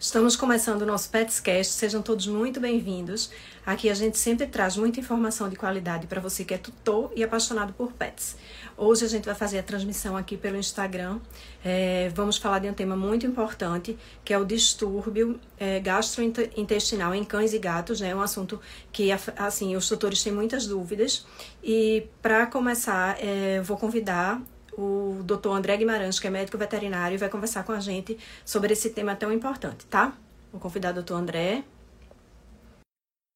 Estamos começando o nosso Petscast, sejam todos muito bem-vindos. Aqui a gente sempre traz muita informação de qualidade para você que é tutor e apaixonado por pets. Hoje a gente vai fazer a transmissão aqui pelo Instagram. É, vamos falar de um tema muito importante, que é o distúrbio é, gastrointestinal em cães e gatos. Né? Um assunto que assim os tutores têm muitas dúvidas. E para começar, é, vou convidar o doutor André Guimarães, que é médico veterinário, e vai conversar com a gente sobre esse tema tão importante, tá? Vou convidar o doutor André.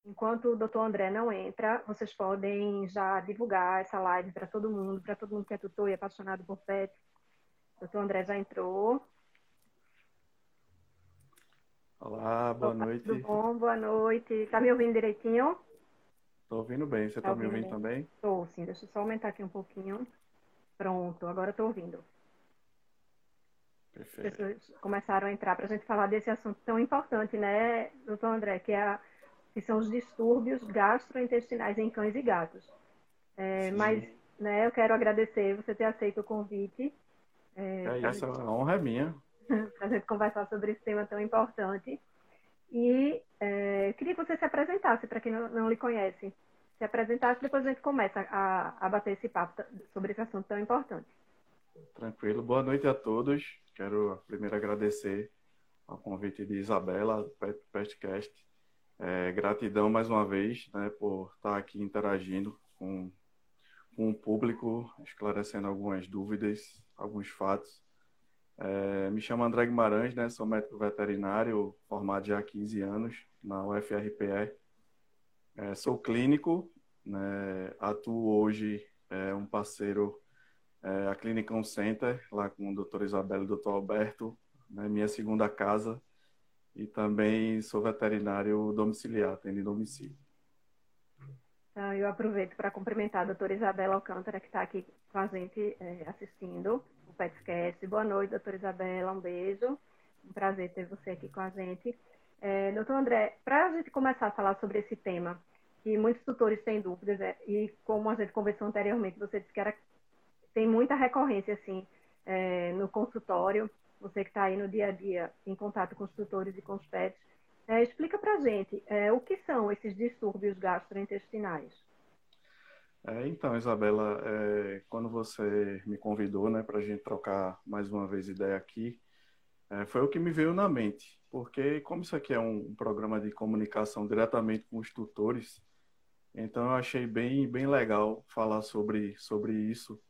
Enquanto o doutor André não entra, vocês podem já divulgar essa live para todo mundo, para todo mundo que é tutor e apaixonado por pets. O doutor André já entrou. Olá, boa noite. Tudo bom? Boa noite. Está me ouvindo direitinho? Estou ouvindo bem. Você está tá me ouvindo bem? também? Estou, sim. Deixa eu só aumentar aqui um pouquinho. Pronto, agora estou ouvindo. Perfeito. As pessoas começaram a entrar para a gente falar desse assunto tão importante, né, doutor André, que, é a, que são os distúrbios gastrointestinais em cães e gatos. É, mas né, eu quero agradecer você ter aceito o convite. É, é essa gente... honra é minha. para a gente conversar sobre esse tema tão importante. E é, queria que você se apresentasse para quem não, não lhe conhece se apresentasse, depois a gente começa a, a bater esse papo sobre esse assunto tão importante. Tranquilo. Boa noite a todos. Quero primeiro agradecer ao convite de Isabela, do Petcast. É, gratidão mais uma vez né, por estar aqui interagindo com, com o público, esclarecendo algumas dúvidas, alguns fatos. É, me chamo André Guimarães, né, sou médico veterinário, formado já há 15 anos na UFRPE. É, sou clínico, né, atuo hoje é, um parceiro, é, a Clinicão Center, lá com o doutor Isabel e o doutor Alberto, né, minha segunda casa, e também sou veterinário domiciliar, atendo em domicílio. Então, eu aproveito para cumprimentar a doutora Isabela Alcântara, que está aqui com a gente é, assistindo o PetScast. Boa noite, doutora Isabela, um beijo. Um prazer ter você aqui com a gente. É, doutor André, para a gente começar a falar sobre esse tema, que muitos tutores têm dúvidas, é, e como a gente conversou anteriormente, você disse que era, tem muita recorrência assim, é, no consultório, você que está aí no dia a dia em contato com os tutores e com os pets, é, explica para a gente é, o que são esses distúrbios gastrointestinais. É, então, Isabela, é, quando você me convidou né, para a gente trocar mais uma vez ideia aqui, foi o que me veio na mente, porque como isso aqui é um programa de comunicação diretamente com os tutores, então eu achei bem, bem legal falar sobre, sobre isso,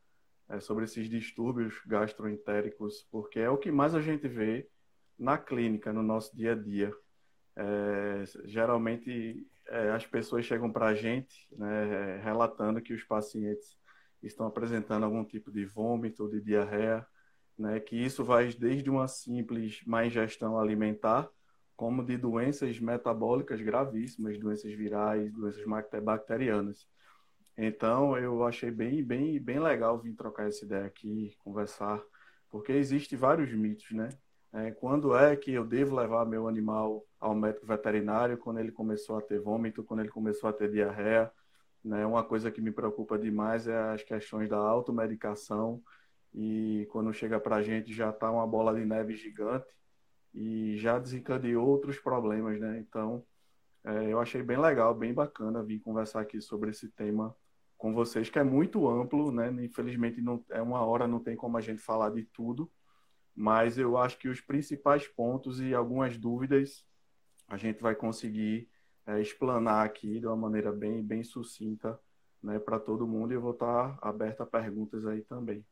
é, sobre esses distúrbios gastroentéricos, porque é o que mais a gente vê na clínica, no nosso dia a dia. É, geralmente é, as pessoas chegam para a gente né, relatando que os pacientes estão apresentando algum tipo de vômito, de diarreia, né, que isso vai desde uma simples má ingestão alimentar, como de doenças metabólicas gravíssimas, doenças virais, doenças bacterianas. Então, eu achei bem, bem, bem legal vir trocar essa ideia aqui, conversar, porque existe vários mitos, né? É, quando é que eu devo levar meu animal ao médico veterinário? Quando ele começou a ter vômito, quando ele começou a ter diarreia, né? Uma coisa que me preocupa demais é as questões da automedicação, e quando chega para a gente já está uma bola de neve gigante e já desencadeou outros problemas, né? Então, é, eu achei bem legal, bem bacana vir conversar aqui sobre esse tema com vocês, que é muito amplo, né? Infelizmente, não, é uma hora, não tem como a gente falar de tudo, mas eu acho que os principais pontos e algumas dúvidas a gente vai conseguir é, explanar aqui de uma maneira bem, bem sucinta né, para todo mundo e eu vou estar aberto a perguntas aí também.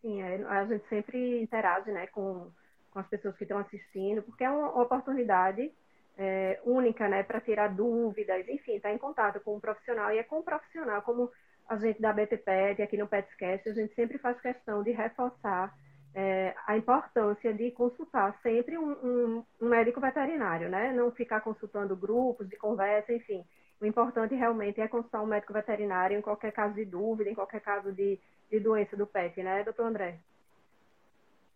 Sim, é, a gente sempre interage né, com, com as pessoas que estão assistindo, porque é uma oportunidade é, única né, para tirar dúvidas, enfim, estar tá em contato com um profissional. E é com um profissional, como a gente da BTPET, aqui no PetScast, a gente sempre faz questão de reforçar é, a importância de consultar sempre um, um, um, médico veterinário, né? Não ficar consultando grupos de conversa, enfim. O importante realmente é consultar um médico veterinário em qualquer caso de dúvida, em qualquer caso de de doença do PET, né, doutor André?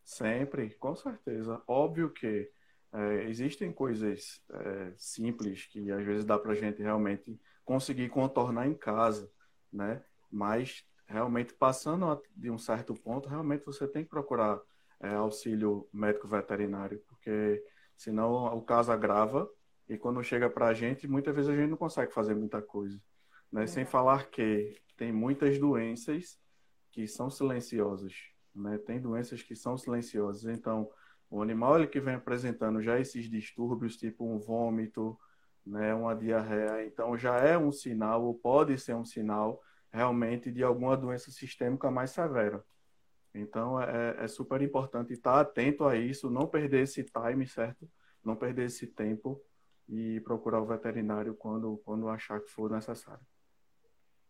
Sempre, com certeza. Óbvio que é, existem coisas é, simples que às vezes dá para a gente realmente conseguir contornar em casa, né? Mas realmente passando de um certo ponto, realmente você tem que procurar é, auxílio médico veterinário, porque senão o caso agrava e quando chega para a gente, muitas vezes a gente não consegue fazer muita coisa. Né? Sem falar que tem muitas doenças que são silenciosas. Né? Tem doenças que são silenciosas. Então, o animal ele que vem apresentando já esses distúrbios, tipo um vômito, né, uma diarreia, então já é um sinal, ou pode ser um sinal, realmente, de alguma doença sistêmica mais severa. Então, é, é super importante estar atento a isso, não perder esse time, certo? Não perder esse tempo e procurar o veterinário quando, quando achar que for necessário.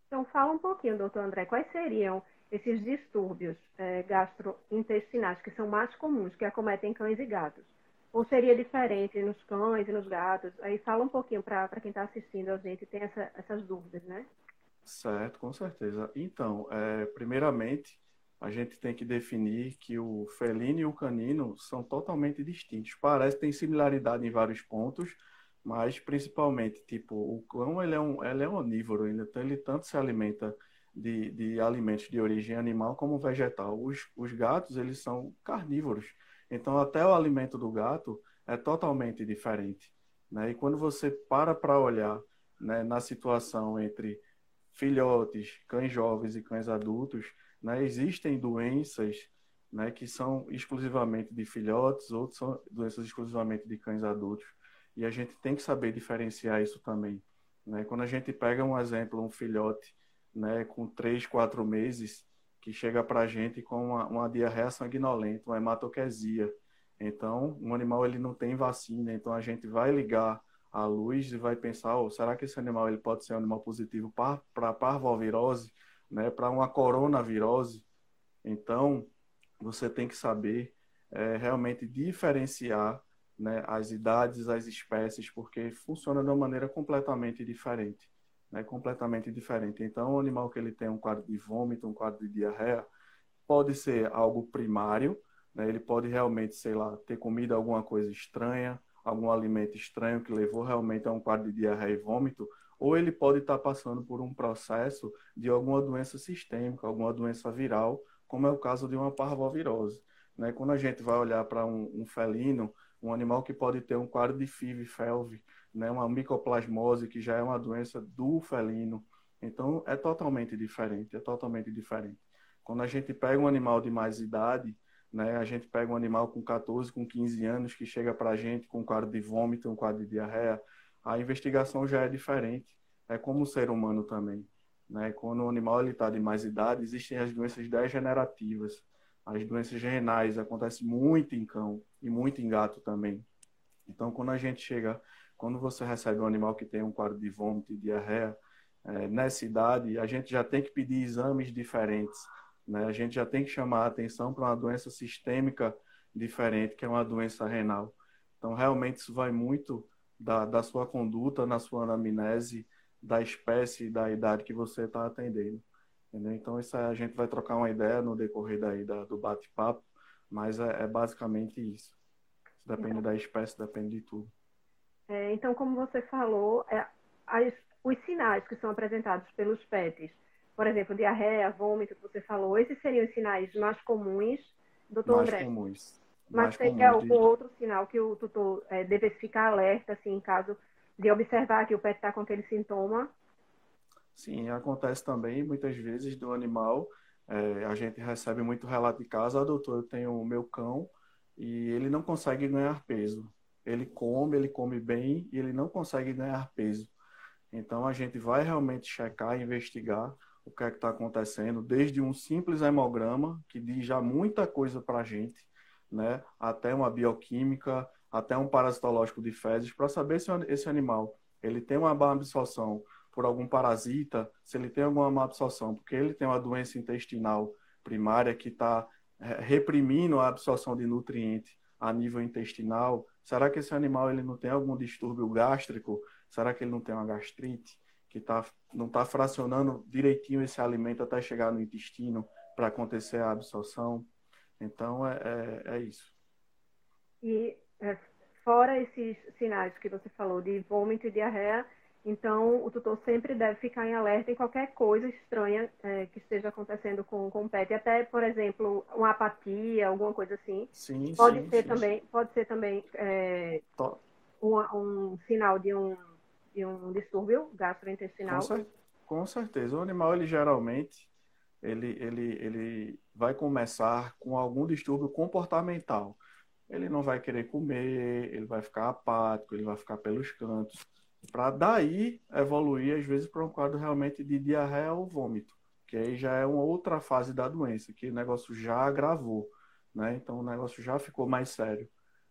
Então, fala um pouquinho, doutor André, quais seriam esses distúrbios é, gastrointestinais que são mais comuns, que acometem cães e gatos? Ou seria diferente nos cães e nos gatos? Aí fala um pouquinho para quem está assistindo a gente tem essa, essas dúvidas, né? Certo, com certeza. Então, é, primeiramente, a gente tem que definir que o felino e o canino são totalmente distintos. Parece que tem similaridade em vários pontos, mas principalmente, tipo, o cão ele é um, ele é onívoro, então ele tanto se alimenta de, de alimentos de origem animal como vegetal. Os, os gatos, eles são carnívoros, então até o alimento do gato é totalmente diferente. Né? E quando você para para olhar né, na situação entre filhotes, cães jovens e cães adultos, né, existem doenças né, que são exclusivamente de filhotes, outras são doenças exclusivamente de cães adultos. E a gente tem que saber diferenciar isso também. Né? Quando a gente pega um exemplo, um filhote né, com 3, 4 meses, que chega para a gente com uma, uma diarreia sanguinolenta, uma hematoquesia. Então, um animal ele não tem vacina, então a gente vai ligar a luz e vai pensar, oh, será que esse animal ele pode ser um animal positivo para parvovirose, né, para uma coronavirose? Então, você tem que saber é, realmente diferenciar né, as idades, as espécies, porque funciona de uma maneira completamente diferente. Né, completamente diferente. Então, o animal que ele tem um quadro de vômito, um quadro de diarreia, pode ser algo primário, né, ele pode realmente, sei lá, ter comido alguma coisa estranha, algum alimento estranho que levou realmente a um quadro de diarreia e vômito, ou ele pode estar passando por um processo de alguma doença sistêmica, alguma doença viral, como é o caso de uma parvovirose. Né? Quando a gente vai olhar para um, um felino, um animal que pode ter um quadro de FIV, FeLV, né, uma micoplasmose, que já é uma doença do felino. Então, é totalmente diferente, é totalmente diferente. Quando a gente pega um animal de mais idade, né, a gente pega um animal com 14, com 15 anos, que chega para a gente com um quadro de vômito, um quadro de diarreia, a investigação já é diferente. É como o ser humano também. Né? Quando o animal está de mais idade, existem as doenças degenerativas. As doenças renais acontecem muito em cão e muito em gato também. Então, quando a gente chega, quando você recebe um animal que tem um quadro de vômito e diarreia, é, nessa idade, a gente já tem que pedir exames diferentes. Né? A gente já tem que chamar a atenção para uma doença sistêmica diferente, que é uma doença renal. Então, realmente, isso vai muito da, da sua conduta, na sua anamnese, da espécie e da idade que você está atendendo. Entendeu? Então, isso a gente vai trocar uma ideia no decorrer daí da, do bate-papo, mas é, é, basicamente isso. Depende então, da espécie, depende de tudo. É, então, como você falou, é, as, os sinais que são apresentados pelos PETs, por exemplo, diarreia, vômito, que você falou, esses seriam os sinais mais comuns, doutor mais André? Comuns. Mas tem algum de... outro sinal que o tutor é, devesse ficar alerta, assim, em caso de observar que o pet está com aquele sintoma? Sim, acontece também muitas vezes do animal. É, a gente recebe muito relato de casa, ah, doutor, eu tenho o meu cão e ele não consegue ganhar peso. Ele come, ele come bem e ele não consegue ganhar peso. Então a gente vai realmente checar, investigar o que é que está acontecendo, desde um simples hemograma, que diz já muita coisa para a gente, né, até uma bioquímica, até um parasitológico de fezes, para saber se esse animal ele tem uma má absorção por algum parasita, se ele tem alguma má absorção, porque ele tem uma doença intestinal primária que está é, reprimindo a absorção de nutrientes a nível intestinal, será que esse animal ele não tem algum distúrbio gástrico? Será que ele não tem uma gastrite? Que tá, não está fracionando direitinho esse alimento até chegar no intestino para acontecer a absorção? Então, é, é, é isso. E é, fora esses sinais que você falou de vômito e diarreia, Então, o tutor sempre deve ficar em alerta em qualquer coisa estranha é, que esteja acontecendo com, com o pet. Até, por exemplo, uma apatia, alguma coisa assim. Sim, pode sim, ser sim. também, pode ser também é, um, um, sinal de um, de um distúrbio gastrointestinal. Com, cer com certeza. O animal, ele geralmente, ele, ele, ele vai começar com algum distúrbio comportamental. Ele não vai querer comer, ele vai ficar apático, ele vai ficar pelos cantos para daí evoluir, às vezes, para um quadro realmente de diarreia ou vômito, que aí já é uma outra fase da doença, que o negócio já agravou, né? Então o negócio já ficou mais sério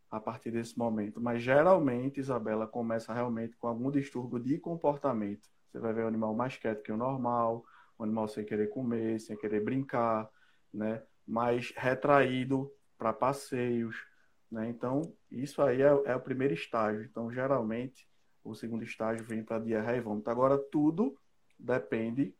a partir desse momento. Mas geralmente, Isabela, começa realmente com algum distúrbio de comportamento. Você vai ver o animal mais quieto que o normal, o animal sem querer comer, sem querer brincar, né? Mais retraído para passeios, né? Então, isso aí é, é o primeiro estágio. Então, geralmente, o segundo estágio vem para diarreia e vômito. Agora, tudo depende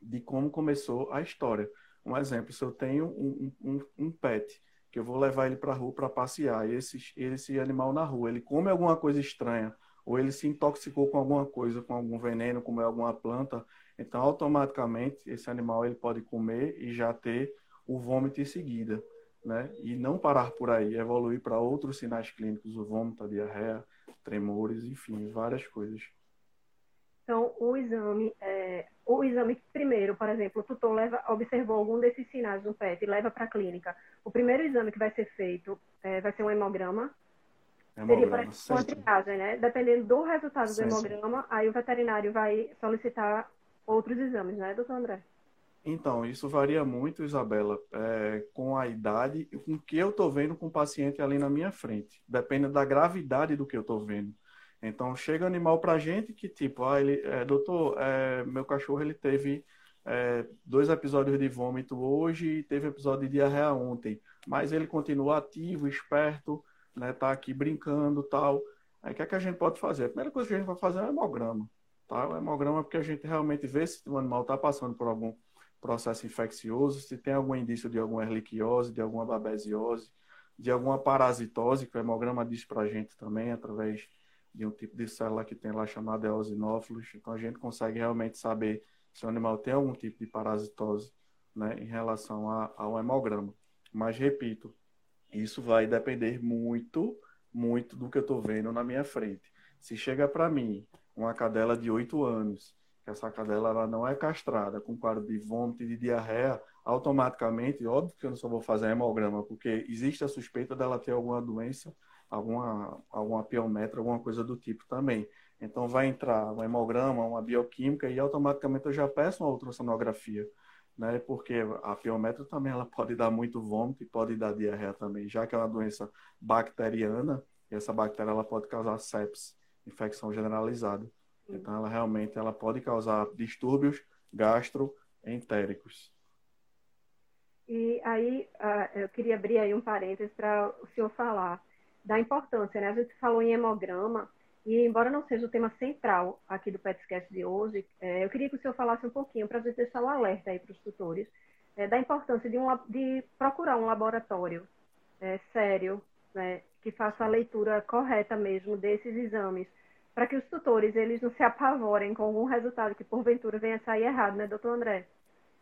de como começou a história. Um exemplo, se eu tenho um, um, um pet, que eu vou levar ele para a rua para passear, e esse, esse animal na rua, ele come alguma coisa estranha, ou ele se intoxicou com alguma coisa, com algum veneno, comeu alguma planta, então automaticamente esse animal ele pode comer e já ter o vômito em seguida, né? E não parar por aí, evoluir para outros sinais clínicos, o vômito, a diarreia, tremores, enfim, várias coisas. Então, o exame, é, o exame primeiro, por exemplo, o tutor leva, observou algum desses sinais no PET e leva para a clínica. O primeiro exame que vai ser feito é, vai ser um hemograma. hemograma Seria uma triagem, né? Dependendo do resultado sim, do hemograma, sim. aí o veterinário vai solicitar outros exames, né, doutor André? Então, isso varia muito, Isabela, é, com a idade e com o que eu estou vendo com o paciente ali na minha frente. Depende da gravidade do que eu estou vendo. Então, chega animal para a gente que, tipo, ah, ele, é, doutor, é, meu cachorro ele teve dois episódios de vômito hoje e teve episódio de diarreia ontem, mas ele continua ativo, esperto, né, tá aqui brincando tal. Aí, o que, é que a gente pode fazer? A primeira coisa que a gente vai fazer é o hemograma. Tá? O hemograma é porque a gente realmente vê se o animal está passando por algum processo infeccioso, se tem algum indício de alguma erliquiose, de alguma babesiose, de alguma parasitose, que o hemograma diz para a gente também, através de um tipo de célula que tem lá chamada eosinófilos. Então, a gente consegue realmente saber se o animal tem algum tipo de parasitose né, em relação a, ao hemograma. Mas, repito, isso vai depender muito, muito do que eu estou vendo na minha frente. Se chega para mim uma cadela de 8 anos que essa cadela ela não é castrada com quadro de vômito e de diarreia, automaticamente, óbvio que eu não só vou fazer hemograma, porque existe a suspeita dela ter alguma doença, alguma, alguma piometra, alguma coisa do tipo também. Então vai entrar um hemograma, uma bioquímica e automaticamente eu já peço uma ultrassonografia, né? Porque a piometra também ela pode dar muito vômito e pode dar diarreia também, já que é uma doença bacteriana, e essa bactéria ela pode causar sepsis, infecção generalizada. Então, ela realmente ela pode causar distúrbios gastroentéricos. E aí, eu queria abrir aí um parênteses para o senhor falar da importância, né? A gente falou em hemograma, e embora não seja o tema central aqui do PetScast de hoje, é, eu queria que o senhor falasse um pouquinho, para a gente deixar o alerta aí para os tutores, é, da importância de, um, de, procurar um laboratório é, sério, né, que faça a leitura correta mesmo desses exames, para que os tutores eles não se apavorem com algum resultado que porventura venha a sair errado, né, doutor André?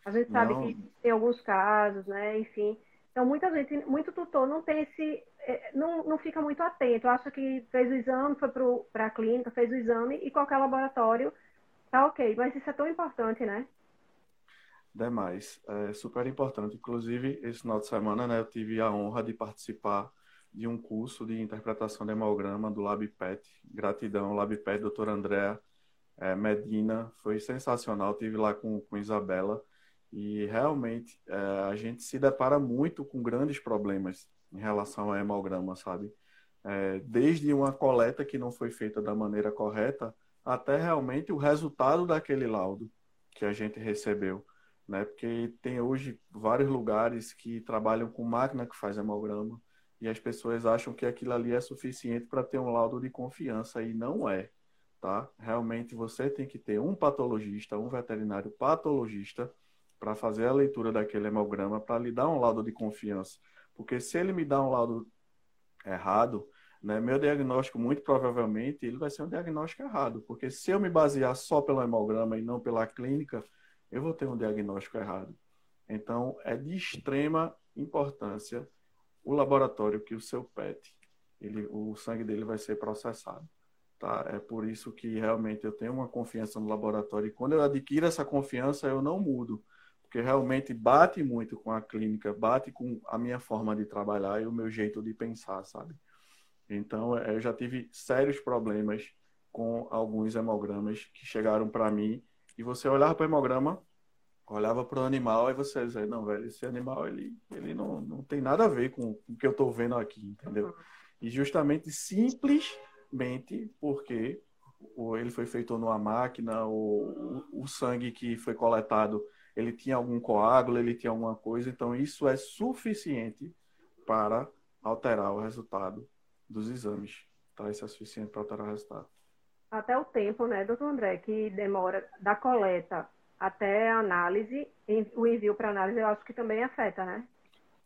A gente sabe não. que tem alguns casos, né, enfim. Então, muita gente, muito tutor não tem esse, é, não, não fica muito atento, acha que fez o exame, foi para a clínica, fez o exame e qualquer laboratório tá ok, mas isso é tão importante, né? Demais, é super importante. Inclusive, esse final de semana, né, eu tive a honra de participar de um curso de interpretação de hemograma do LabPet. Gratidão, LabPet, doutor André é, Medina. Foi sensacional. Tive lá com, com Isabela. E realmente é, a gente se depara muito com grandes problemas em relação ao hemograma, sabe? É, desde uma coleta que não foi feita da maneira correta, até realmente o resultado daquele laudo que a gente recebeu. Né? Porque tem hoje vários lugares que trabalham com máquina que faz hemograma e as pessoas acham que aquilo ali é suficiente para ter um laudo de confiança e não é, tá? Realmente você tem que ter um patologista, um veterinário patologista para fazer a leitura daquele hemograma para lhe dar um laudo de confiança, porque se ele me dá um laudo errado, né, meu diagnóstico, muito provavelmente, ele vai ser um diagnóstico errado, porque se eu me basear só pelo hemograma e não pela clínica, eu vou ter um diagnóstico errado. Então, é de extrema importância o laboratório que o seu PET, ele, o sangue dele vai ser processado. Tá? É por isso que realmente eu tenho uma confiança no laboratório e quando eu adquiro essa confiança, eu não mudo, porque realmente bate muito com a clínica, bate com a minha forma de trabalhar e o meu jeito de pensar, sabe? Então, é, eu já tive sérios problemas com alguns hemogramas que chegaram para mim e você olhava para o hemograma, olhava para o animal e você dizia, não, velho, esse animal ele, ele não, não tem nada a ver com, o que eu estou vendo aqui, entendeu? E justamente simplesmente porque ele foi feito numa máquina, o, o, o sangue que foi coletado, ele tinha algum coágulo, ele tinha alguma coisa, então isso é suficiente para alterar o resultado dos exames. Tá? Isso é suficiente para alterar o resultado. Até o tempo, né, doutor André, que demora da coleta até a análise, o envio para análise, eu acho que também afeta, né?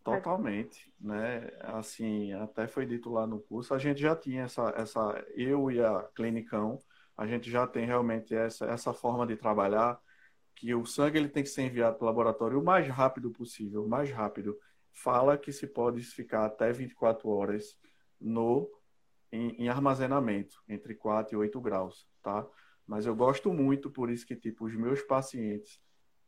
Totalmente, né? Assim, até foi dito lá no curso, a gente já tinha essa, essa eu e a clinicão, a gente já tem realmente essa, essa forma de trabalhar, que o sangue ele tem que ser enviado para o laboratório o mais rápido possível, o mais rápido. Fala que se pode ficar até 24 horas no em, em, armazenamento, entre 4 e 8 graus, tá? Mas eu gosto muito, por isso que, tipo, os meus pacientes,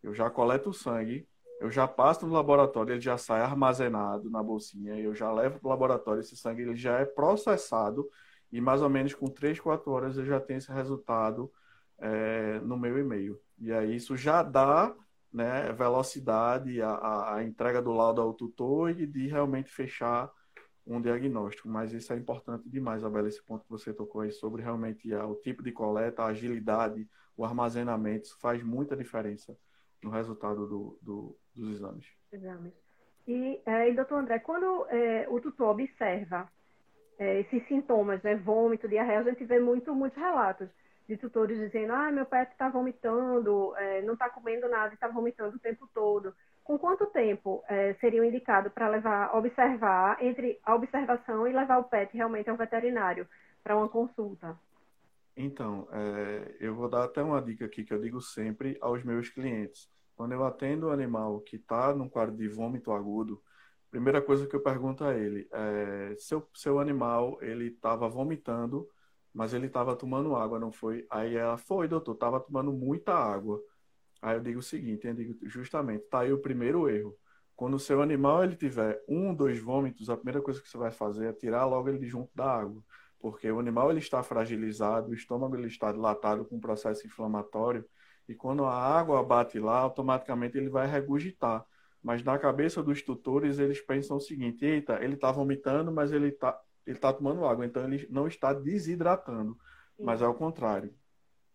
eu já coleto o sangue, eu já passo no laboratório, ele já sai armazenado na bolsinha, eu já levo para o laboratório, esse sangue ele já é processado e mais ou menos com 3, 4 horas eu já tenho esse resultado é, no meu e-mail. E aí isso já dá né, velocidade à, à entrega do laudo ao tutor e de realmente fechar um diagnóstico, mas isso é importante demais, Abela, esse ponto que você tocou aí sobre realmente o tipo de coleta, a agilidade, o armazenamento, isso faz muita diferença no resultado do, do, dos exames. Exames. E, é, e, doutor André, quando é, o tutor observa é, esses sintomas, né, vômito, diarreia, a gente vê muito, muitos relatos de tutores dizendo, ah, meu pet está vomitando, é, não está comendo nada e está vomitando o tempo todo com quanto tempo é, seria indicado para levar, observar, entre a observação e levar o pet realmente ao veterinário para uma consulta? Então, é, eu vou dar até uma dica aqui que eu digo sempre aos meus clientes. Quando eu atendo o animal que está num quadro de vômito agudo, primeira coisa que eu pergunto a ele é seu, seu animal ele estava vomitando, mas ele estava tomando água, não foi? Aí ela foi, doutor, estava tomando muita água. Aí eu digo o seguinte, eu digo justamente, tá aí o primeiro erro. Quando o seu animal ele tiver um, dois vômitos, a primeira coisa que você vai fazer é tirar logo ele de junto da água, porque o animal ele está fragilizado, o estômago ele está dilatado com um processo inflamatório e quando a água bate lá, automaticamente ele vai regurgitar. Mas na cabeça dos tutores eles pensam o seguinte: eita, ele está vomitando, mas ele está ele está tomando água, então ele não está desidratando. Sim. Mas ao contrário,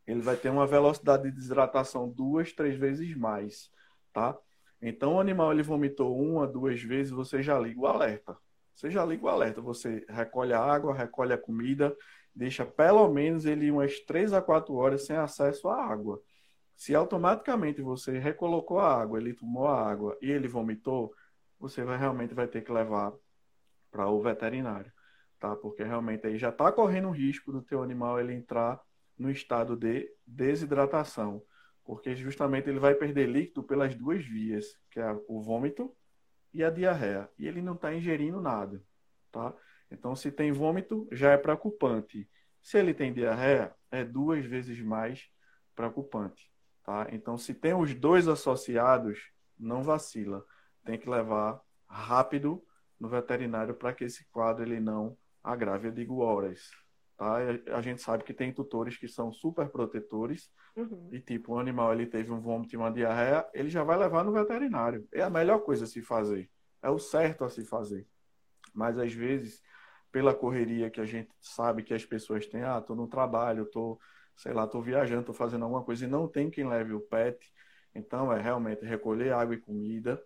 ele vai ter uma velocidade de desidratação duas, três vezes mais, tá? Então, o animal ele vomitou uma, duas vezes, você já liga o alerta. Você já liga o alerta, você recolhe a água, recolhe a comida, deixa pelo menos ele umas três a quatro horas sem acesso à água. Se automaticamente você recolocou a água, ele tomou a água e ele vomitou, você vai realmente vai ter que levar para o veterinário, tá? Porque realmente aí já está correndo o risco do teu animal ele entrar no estado de desidratação, porque justamente ele vai perder líquido pelas duas vias, que é o vômito e a diarreia, e ele não está ingerindo nada, tá? Então, se tem vômito, já é preocupante. Se ele tem diarreia, é duas vezes mais preocupante, tá? Então, se tem os dois associados, não vacila, tem que levar rápido no veterinário para que esse quadro ele não agrave. Eu digo horas, Tá? A gente sabe que tem tutores que são super protetores uhum. e tipo, o animal ele teve um vômito e uma diarreia, ele já vai levar no veterinário. É a melhor coisa a se fazer. É o certo a se fazer. Mas às vezes, pela correria que a gente sabe que as pessoas têm, ah, tô no trabalho, tô, sei lá, tô viajando, tô fazendo alguma coisa e não tem quem leve o pet, então é realmente recolher água e comida,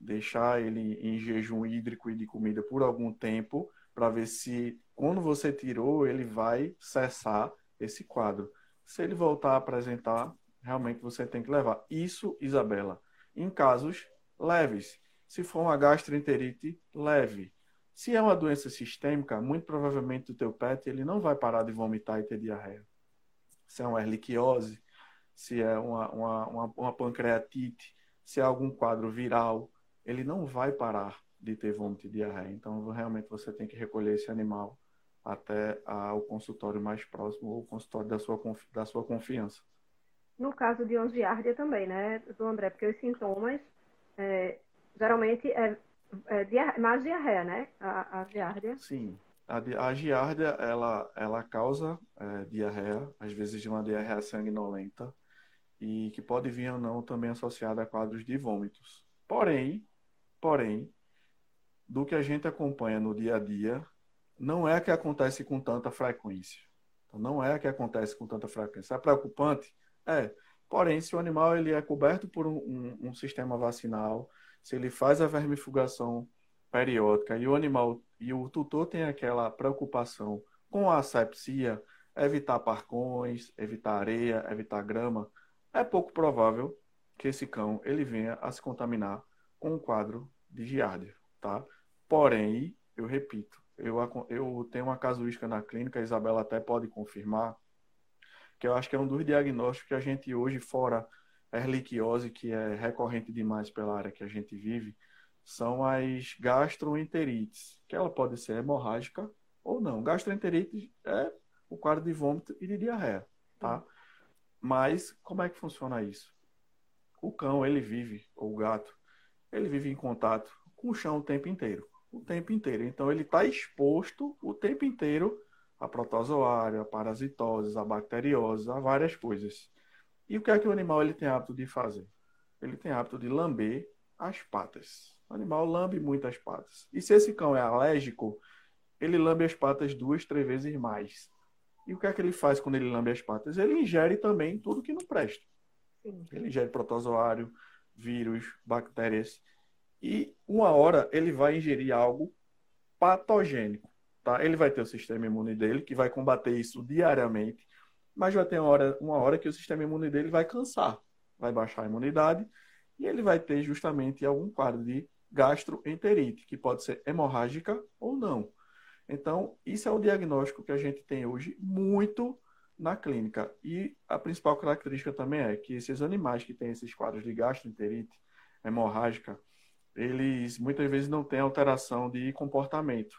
deixar ele em jejum hídrico e de comida por algum tempo, para ver se quando você tirou, ele vai cessar esse quadro. Se ele voltar a apresentar, realmente você tem que levar. Isso, Isabela, em casos leves. Se for uma gastroenterite leve, Se é uma doença sistêmica, muito provavelmente o teu pet ele não vai parar de vomitar e ter diarreia. Se é uma erliquiose, se é uma, uma, uma, uma pancreatite, se é algum quadro viral, ele não vai parar de ter vômito e diarreia. Então, realmente, você tem que recolher esse animal até o consultório mais próximo ou o consultório da sua, da sua confiança. No caso de ongiardia também, né, do André? Porque os sintomas, é, geralmente, é, é mais diarreia, né? A, a giardia. Sim. A, a giardia, ela, ela causa é, diarreia, às vezes de uma diarreia sanguinolenta, e que pode vir ou não também associada a quadros de vômitos. Porém, porém, do que a gente acompanha no dia a dia, não é que acontece com tanta frequência. Então, não é que acontece com tanta frequência. É preocupante? É. Porém, se o animal ele é coberto por um, um, um sistema vacinal, se ele faz a vermifugação periódica e o animal e o tutor tem aquela preocupação com a asepsia, evitar parcões, evitar areia, evitar grama, é pouco provável que esse cão ele venha a se contaminar com um quadro de giardia, tá? Porém, eu repito, eu, eu tenho uma casuística na clínica, a Isabela até pode confirmar, que eu acho que é um dos diagnósticos que a gente hoje, fora a erliquiose, que é recorrente demais pela área que a gente vive, são as gastroenterites, que ela pode ser hemorrágica ou não. Gastroenterite é o quadro de vômito e de diarreia, tá? Mas como é que funciona isso? O cão, ele vive, ou o gato, ele vive em contato com o chão o tempo inteiro o tempo inteiro. Então ele está exposto o tempo inteiro a protozoário, a parasitoses, a bacterioses, a várias coisas. E o que é que o animal ele tem hábito de fazer? Ele tem hábito de lamber as patas. O animal lambe muito as patas. E se esse cão é alérgico, ele lambe as patas duas, três vezes mais. E o que é que ele faz quando ele lambe as patas? Ele ingere também tudo que não presta. Ele ingere protozoário, vírus, bactérias e uma hora ele vai ingerir algo patogênico, tá? Ele vai ter o sistema imune dele que vai combater isso diariamente, mas vai ter uma hora, uma hora que o sistema imune dele vai cansar, vai baixar a imunidade e ele vai ter justamente algum quadro de gastroenterite, que pode ser hemorrágica ou não. Então, isso é o diagnóstico que a gente tem hoje muito na clínica. E a principal característica também é que esses animais que têm esses quadros de gastroenterite hemorrágica, eles muitas vezes não têm alteração de comportamento.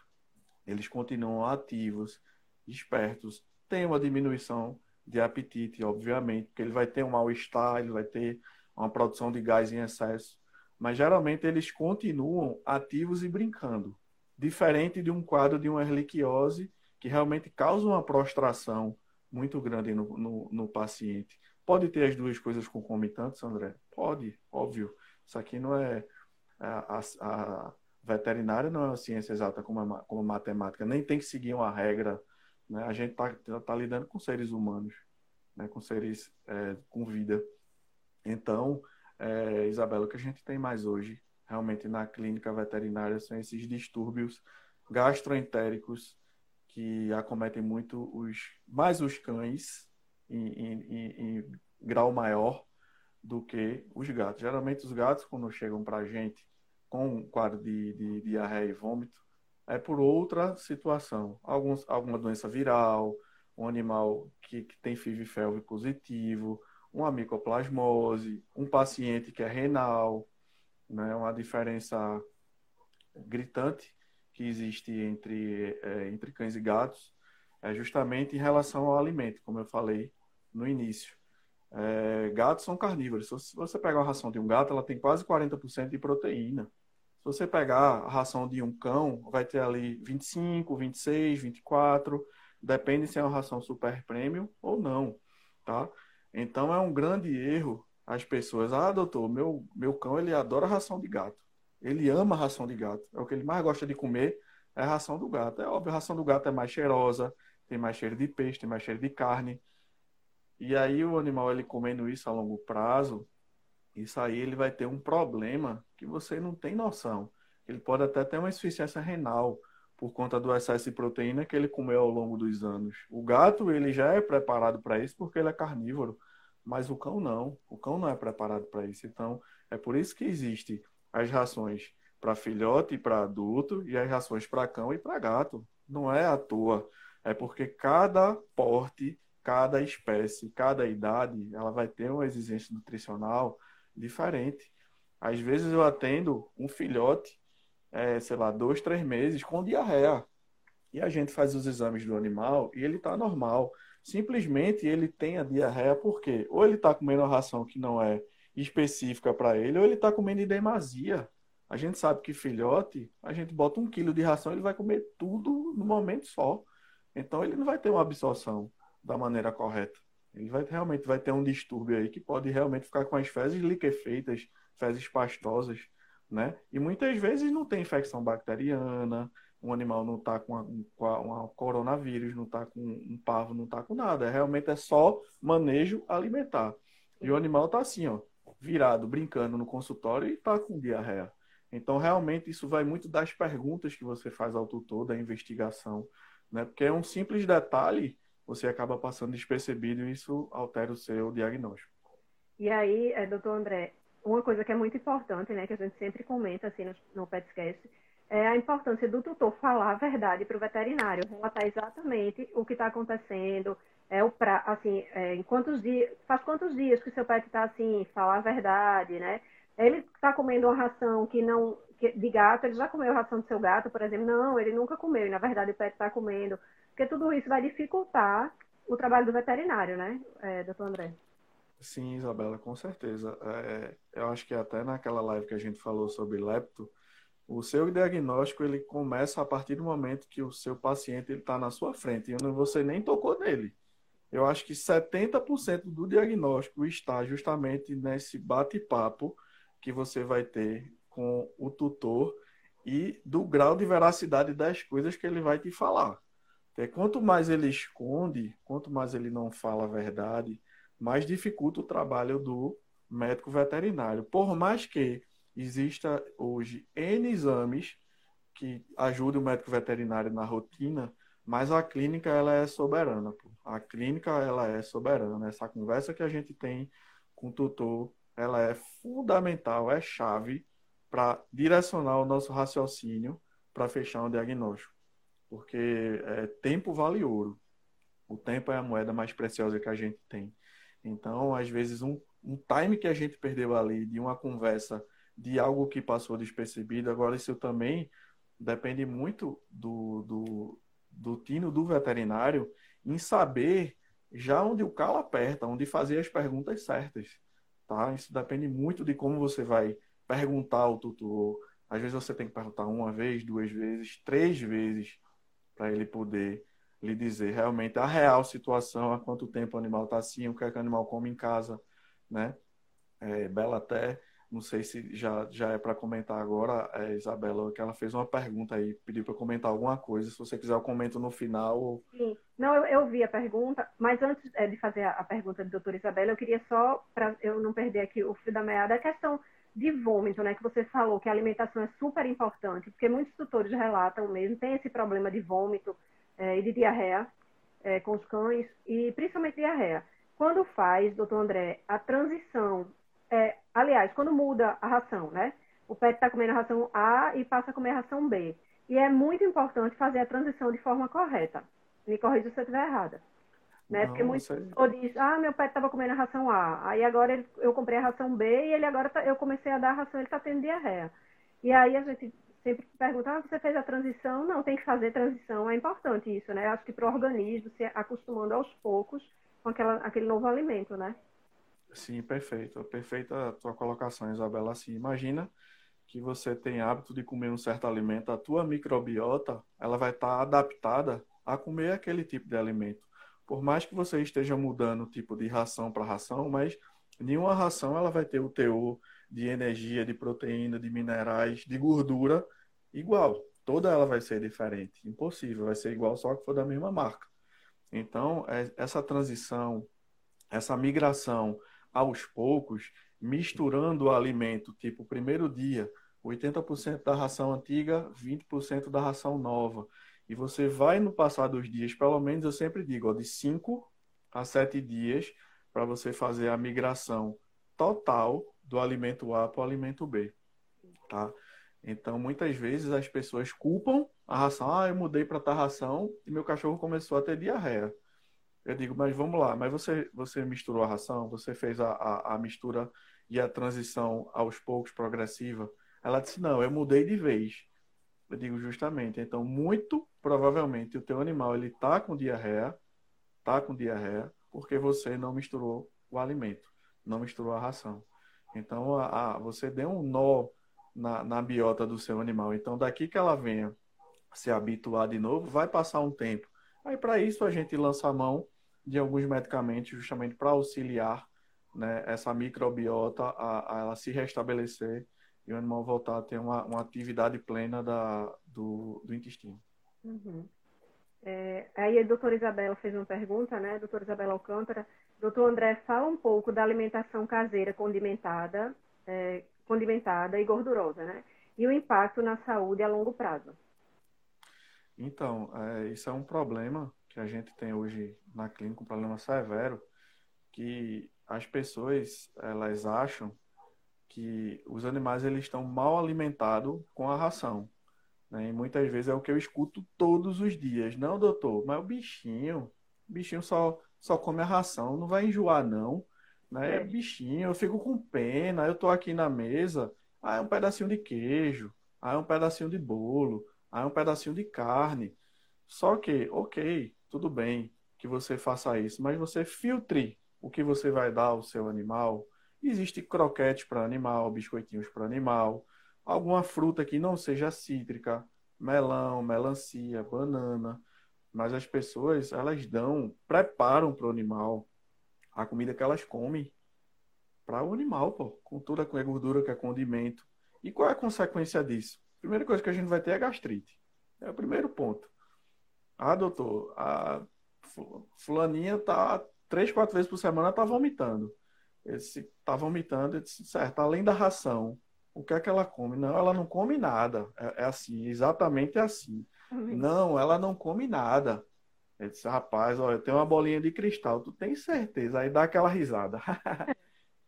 Eles continuam ativos, espertos, têm uma diminuição de apetite, obviamente, porque ele vai ter um mal-estar, ele vai ter uma produção de gás em excesso, mas geralmente eles continuam ativos e brincando, diferente de um quadro de uma erliquiose que realmente causa uma prostração muito grande no, no, no paciente. Pode ter as duas coisas concomitantes, André? Pode, óbvio. Isso aqui não é a, a, veterinária não é uma ciência exata como a, como a matemática, nem tem que seguir uma regra. Né? A gente está tá lidando com seres humanos, né? com seres é, com vida. Então, é, Isabela, o que a gente tem mais hoje, realmente na clínica veterinária, são esses distúrbios gastroentéricos que acometem muito os mais os cães em, em, em, em grau maior do que os gatos. Geralmente os gatos, quando chegam para a gente, com quadro de, de, diarreia e vômito é por outra situação. Alguns, alguma doença viral, um animal que, que tem FIV-FeLV positivo, uma micoplasmose, um paciente que é renal, né, uma diferença gritante que existe entre, é, entre cães e gatos é justamente em relação ao alimento, como eu falei no início. É, gatos são carnívoros. Se você pegar a ração de um gato, ela tem quase 40% de proteína. Se você pegar a ração de um cão, vai ter ali 25, 26, 24, depende se é uma ração super premium ou não, tá? Então é um grande erro as pessoas, ah, doutor, meu, meu cão ele adora ração de gato. Ele ama ração de gato. É o que ele mais gosta de comer, é a ração do gato. É óbvio, a ração do gato é mais cheirosa, tem mais cheiro de peixe, tem mais cheiro de carne. E aí o animal ele comendo isso a longo prazo, isso aí ele vai ter um problema que você não tem noção. Ele pode até ter uma insuficiência renal por conta do excesso de proteína que ele comeu ao longo dos anos. O gato ele já é preparado para isso porque ele é carnívoro, mas o cão não. O cão não é preparado para isso. Então é por isso que existe as rações para filhote e para adulto e as rações para cão e para gato. Não é à toa. É porque cada porte, cada espécie, cada idade, ela vai ter uma exigência nutricional diferente. Às vezes eu atendo um filhote, é, sei lá, dois, três meses com diarreia. E a gente faz os exames do animal e ele está normal. Simplesmente ele tem a diarreia porque ou ele está comendo uma ração que não é específica para ele, ou ele está comendo em demasia. A gente sabe que filhote, a gente bota um quilo de ração, ele vai comer tudo no momento só. Então ele não vai ter uma absorção da maneira correta. Ele vai realmente vai ter um distúrbio aí que pode realmente ficar com as fezes liquefeitas, fezes pastosas, né? E muitas vezes não tem infecção bacteriana, um animal não está com, com uma coronavírus, não está com um pavo, não está com nada. Realmente é só manejo alimentar. E o animal está assim, ó, virado, brincando no consultório e está com diarreia. Então, realmente, isso vai muito das perguntas que você faz ao tutor, da investigação, né? Porque é um simples detalhe, você acaba passando despercebido e isso altera o seu diagnóstico. E aí, é, doutor André, uma coisa que é muito importante, né, que a gente sempre comenta assim no, no PETSCast, é a importância do tutor falar a verdade para o veterinário, relatar exatamente o que está acontecendo, é o pra, assim, é, em quantos dias, faz quantos dias que seu pet está assim, falar a verdade, né? Ele está comendo uma ração que não, que, de gato, ele já comeu a ração do seu gato, por exemplo? Não, ele nunca comeu, e na verdade o pet está comendo, porque tudo isso vai dificultar o trabalho do veterinário, né, é, doutor André? Sim, Isabela, com certeza. É, eu acho que até naquela live que a gente falou sobre lepto, o seu diagnóstico ele começa a partir do momento que o seu paciente está na sua frente e você nem tocou nele. Eu acho que 70% do diagnóstico está justamente nesse bate-papo que você vai ter com o tutor e do grau de veracidade das coisas que ele vai te falar. Porque quanto mais ele esconde, quanto mais ele não fala a verdade, mais dificulta o trabalho do médico veterinário. Por mais que exista hoje N exames que ajudem o médico veterinário na rotina, mas a clínica ela é soberana. Pô. A clínica ela é soberana. Essa conversa que a gente tem com o tutor, ela é fundamental, é chave para direcionar o nosso raciocínio para fechar um diagnóstico. Porque é, tempo vale ouro. O tempo é a moeda mais preciosa que a gente tem. Então, às vezes, um, um time que a gente perdeu ali de uma conversa de algo que passou despercebido. Agora, isso também depende muito do, do, do tino do veterinário em saber já onde o calo aperta, onde fazer as perguntas certas. Tá? Isso depende muito de como você vai perguntar ao tutor. Às vezes você tem que perguntar uma vez, duas vezes, três vezes para ele poder lhe dizer realmente a real situação, há quanto tempo o animal está assim, o que, é que o animal come em casa, né? É, Bela até não sei se já, já é para comentar agora, é, Isabela, que ela fez uma pergunta aí, pediu para comentar alguma coisa. Se você quiser, eu comento no final. Sim. Não, eu, eu vi a pergunta, mas antes é, de fazer a, a pergunta da doutora Isabela, eu queria só, para eu não perder aqui o fio da meada, a questão de vômito, né, que você falou que a alimentação é super importante, porque muitos tutores relatam mesmo, tem esse problema de vômito é, e de diarreia é, com os cães, e principalmente diarreia. Quando faz, doutor André, a transição é, aliás, quando muda a ração, né? O pet está comendo a ração A e passa a comer a ração B. E é muito importante fazer a transição de forma correta. Me corrija se eu estiver errada. Né? Não, Porque muitos ou diz, ah, meu pet estava comendo a ração A, aí agora ele, eu comprei a ração B e ele agora tá, eu comecei a dar a ração, ele está tendo diarreia. E aí a gente sempre pergunta, ah, você fez a transição? Não, tem que fazer transição, é importante isso, né? Acho que para o organismo se acostumando aos poucos com aquela, aquele novo alimento, né? Sim, perfeito. Perfeita a tua colocação, Isabela. Assim, imagina que você tem hábito de comer um certo alimento, a tua microbiota, ela vai estar tá adaptada a comer aquele tipo de alimento. Por mais que você esteja mudando o tipo de ração para ração, mas nenhuma ração ela vai ter o teor de energia, de proteína, de minerais, de gordura igual. Toda ela vai ser diferente. Impossível, vai ser igual só que for da mesma marca. Então, é, essa transição, essa migração aos poucos, misturando o alimento, tipo, primeiro dia, 80% da ração antiga, 20% da ração nova. E você vai no passar dos dias, pelo menos eu sempre digo, ó, de 5 a 7 dias para você fazer a migração total do alimento A para o alimento B, tá? Então, muitas vezes as pessoas culpam a ração. Ah, eu mudei para tal ração e meu cachorro começou a ter diarreia. Eu digo, mas vamos lá, mas você, você misturou a ração, você fez a, a, a mistura e a transição aos poucos, progressiva. Ela disse, não, eu mudei de vez. Eu digo justamente, então, muito provavelmente o teu animal ele tá com diarreia, tá com diarreia, porque você não misturou o alimento, não misturou a ração. Então, a, a você deu um nó na, na biota do seu animal. Então, daqui que ela venha se habituar de novo, vai passar um tempo. Aí, para isso, a gente lança a mão de alguns medicamentos justamente para auxiliar né, essa microbiota a, a, ela se restabelecer e o animal voltar a ter uma, uma atividade plena da, do, do intestino. Uhum. É, aí a doutora Isabela fez uma pergunta, né, doutora Isabela Alcântara. Doutor André, fala um pouco da alimentação caseira condimentada, é, condimentada e gordurosa, né? E o impacto na saúde a longo prazo. Então, é, isso é um problema que a gente tem hoje na clínica, um problema severo, que as pessoas elas acham que os animais eles estão mal alimentados com a ração. Né? E muitas vezes é o que eu escuto todos os dias. Não, doutor, mas o bichinho, o bichinho só, só come a ração, não vai enjoar, não. Né? É. Bichinho, eu fico com pena, eu tô aqui na mesa, aí é um pedacinho de queijo, aí é um pedacinho de bolo, aí é um pedacinho de carne. Só que, ok, tudo bem que você faça isso, mas você filtre o que você vai dar ao seu animal. Existe croquete para animal, biscoitinhos para animal, alguma fruta que não seja cítrica, melão, melancia, banana. Mas as pessoas, elas dão, preparam para o animal a comida que elas comem para o animal, pô, com toda a gordura que é condimento. E qual é a consequência disso? Primeira coisa que a gente vai ter é gastrite. É o primeiro ponto. Ah, doutor, a fulaninha tá três, quatro vezes por semana tá vomitando. Esse tá vomitando, eu disse, certo, além da ração, o que é que ela come? Não, ela não come nada. É, é assim, exatamente assim. Não, ela não come nada. Eu disse, rapaz, olha, eu tenho uma bolinha de cristal, tu tem certeza? Aí dá aquela risada.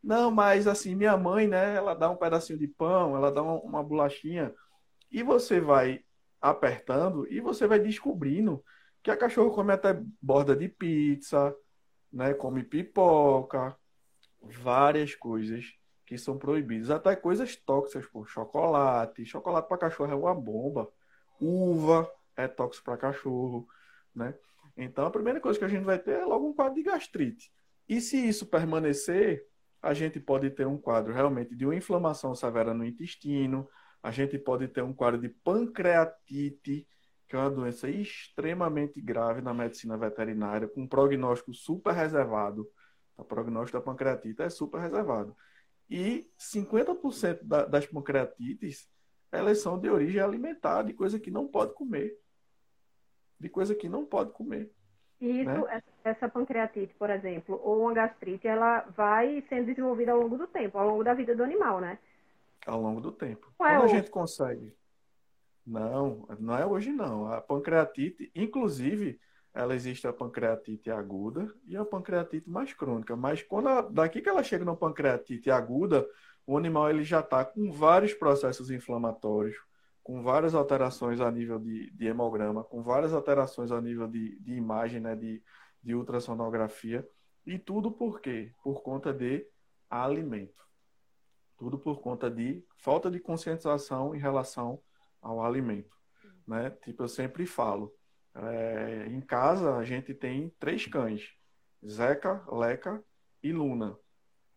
não, mas assim, minha mãe, né, ela dá um pedacinho de pão, ela dá uma, uma bolachinha, e você vai apertando e você vai descobrindo que a cachorro come até borda de pizza, né? Come pipoca, várias coisas que são proibidas, até coisas tóxicas, por chocolate, chocolate para cachorro é uma bomba, uva é tóxico para cachorro, né? Então a primeira coisa que a gente vai ter é logo um quadro de gastrite. E se isso permanecer, a gente pode ter um quadro realmente de uma inflamação severa no intestino, a gente pode ter um quadro de pancreatite, que é uma doença extremamente grave na medicina veterinária, com prognóstico super reservado. O prognóstico da pancreatite é super reservado. E 50% da, das pancreatites, elas são de origem alimentar, de coisa que não pode comer. De coisa que não pode comer. E isso, né? essa pancreatite, por exemplo, ou uma gastrite, ela vai sendo desenvolvida ao longo do tempo, ao longo da vida do animal, né? ao longo do tempo. Não é Quando a gente consegue. Não, não é hoje não. A pancreatite, inclusive, ela existe a pancreatite aguda e a pancreatite mais crônica. Mas quando a, daqui que ela chega na pancreatite aguda, o animal ele já está com vários processos inflamatórios, com várias alterações a nível de, de hemograma, com várias alterações a nível de, de imagem, né, de, de ultrassonografia. E tudo por quê? Por conta de alimento. Tudo por conta de falta de conscientização em relação ao alimento. Né? Tipo, eu sempre falo, é, em casa a gente tem três cães, Zeca, Leca e Luna.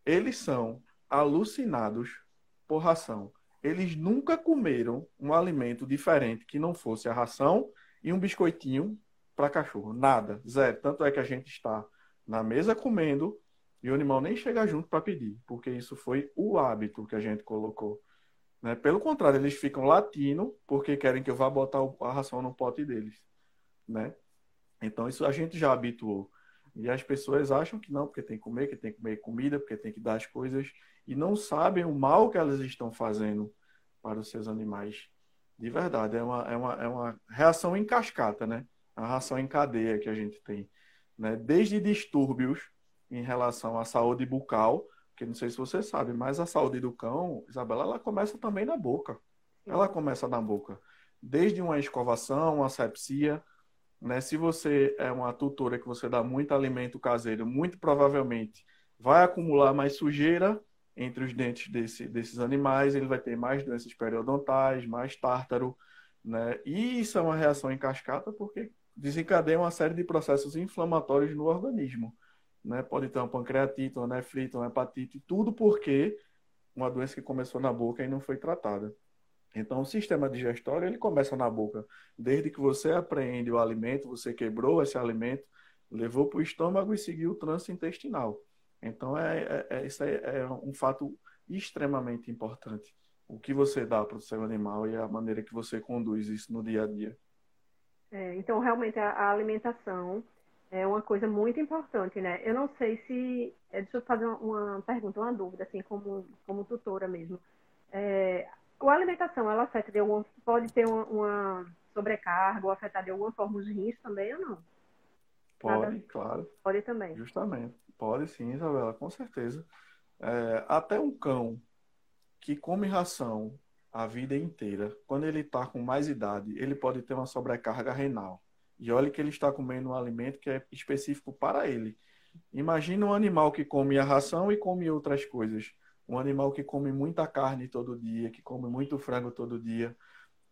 Eles são alucinados por ração. Eles nunca comeram um alimento diferente que não fosse a ração e um biscoitinho para cachorro. Nada, zero. Tanto é que a gente está na mesa comendo e o animal nem chega junto para pedir, porque isso foi o hábito que a gente colocou. Né? Pelo contrário, eles ficam latindo porque querem que eu vá botar a ração no pote deles. Né? Então, isso a gente já habituou. E as pessoas acham que não, porque tem que comer, que tem que comer comida, porque tem que dar as coisas, e não sabem o mal que elas estão fazendo para os seus animais. De verdade, é uma, é uma, é uma reação em cascata, né? A reação em cadeia que a gente tem. Né? Desde distúrbios em relação à saúde bucal, que não sei se você sabe, mas a saúde do cão, Isabela, ela começa também na boca. Ela começa na boca. Desde uma escovação, uma sepsia, né? Se você é uma tutora que você dá muito alimento caseiro, muito provavelmente vai acumular mais sujeira entre os dentes desse, desses animais, ele vai ter mais doenças periodontais, mais tártaro, né? E isso é uma reação em cascata porque desencadeia uma série de processos inflamatórios no organismo, né? Pode ter uma pancreatite, uma nefrite, uma hepatite, tudo porque uma doença que começou na boca e não foi tratada. Então, o sistema digestório ele começa na boca. Desde que você apreende o alimento, você quebrou esse alimento, levou para o estômago e seguiu o trânsito intestinal. Então, é, é, é, isso é, é um fato extremamente importante. O que você dá para o seu animal e a maneira que você conduz isso no dia a dia. É, então, realmente, a, a, alimentação é uma coisa muito importante, né? Eu não sei se... É, deixa eu fazer uma, uma pergunta, uma dúvida, assim, como, como tutora mesmo. É, a alimentação, ela afeta de alguma, pode ter uma, uma, sobrecarga ou afetar de alguma forma os rins também ou não? Pode, Nada... claro. Pode também. Justamente. Pode sim, Isabela, com certeza. É, até um cão que come ração a vida inteira, quando ele está com mais idade, ele pode ter uma sobrecarga renal. E olha que ele está comendo um alimento que é específico para ele. Imagina um animal que come a ração e come outras coisas um animal que come muita carne todo dia, que come muito frango todo dia,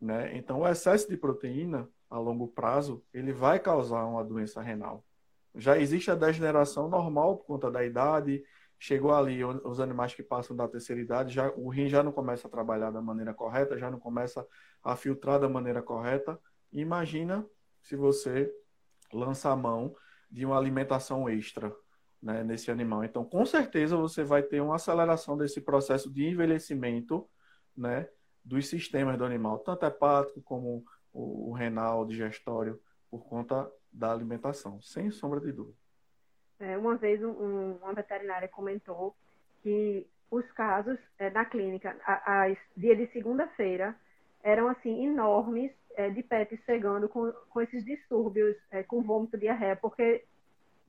né? Então, o excesso de proteína a longo prazo, ele vai causar uma doença renal. Já existe a degeneração normal por conta da idade, chegou ali os animais que passam da terceira idade, já o rim já não começa a trabalhar da maneira correta, já não começa a filtrar da maneira correta. Imagina se você lança a mão de uma alimentação extra, né, nesse animal. Então, com certeza, você vai ter uma aceleração desse processo de envelhecimento né, dos sistemas do animal, tanto hepático como o, renal, digestório, por conta da alimentação, sem sombra de dúvida. É, uma vez um, uma veterinária comentou que os casos é, na clínica, as dia de segunda-feira, eram assim enormes é, de pets chegando com, com esses distúrbios, é, com vômito, diarreia, porque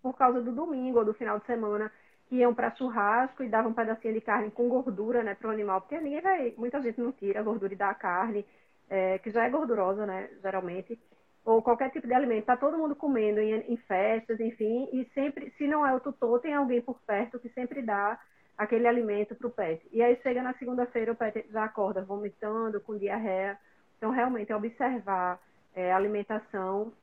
por causa do domingo ou do final de semana, que iam para churrasco e davam um pedacinho de carne com gordura, né, para o animal, porque ninguém vai, muita gente não tira a gordura e dá a carne, é, que já é gordurosa, né, geralmente, ou qualquer tipo de alimento, tá todo mundo comendo em, em festas, enfim, e sempre, se não é o tutor, tem alguém por perto que sempre dá aquele alimento para o pet. E aí chega na segunda-feira, o pet já acorda vomitando, com diarreia. Então, realmente, é observar é, alimentação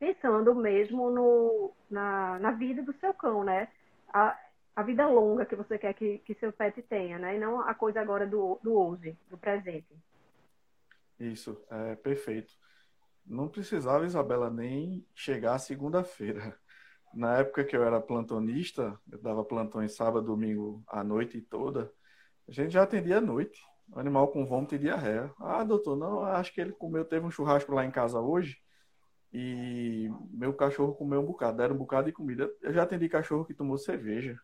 pensando mesmo no, na, na vida do seu cão, né? A, a vida longa que você quer que, que seu pet tenha, né? E não a coisa agora do, do hoje, do presente. Isso, é perfeito. Não precisava, Isabela, nem chegar segunda-feira. Na época que eu era plantonista, eu dava plantão em sábado, domingo, à noite toda, a gente já atendia à noite. Animal com vômito e diarreia. Ah, doutor, não, acho que ele comeu, teve um churrasco lá em casa hoje e meu cachorro comeu um bocado, deram um bocado de comida. Eu já atendi cachorro que tomou cerveja,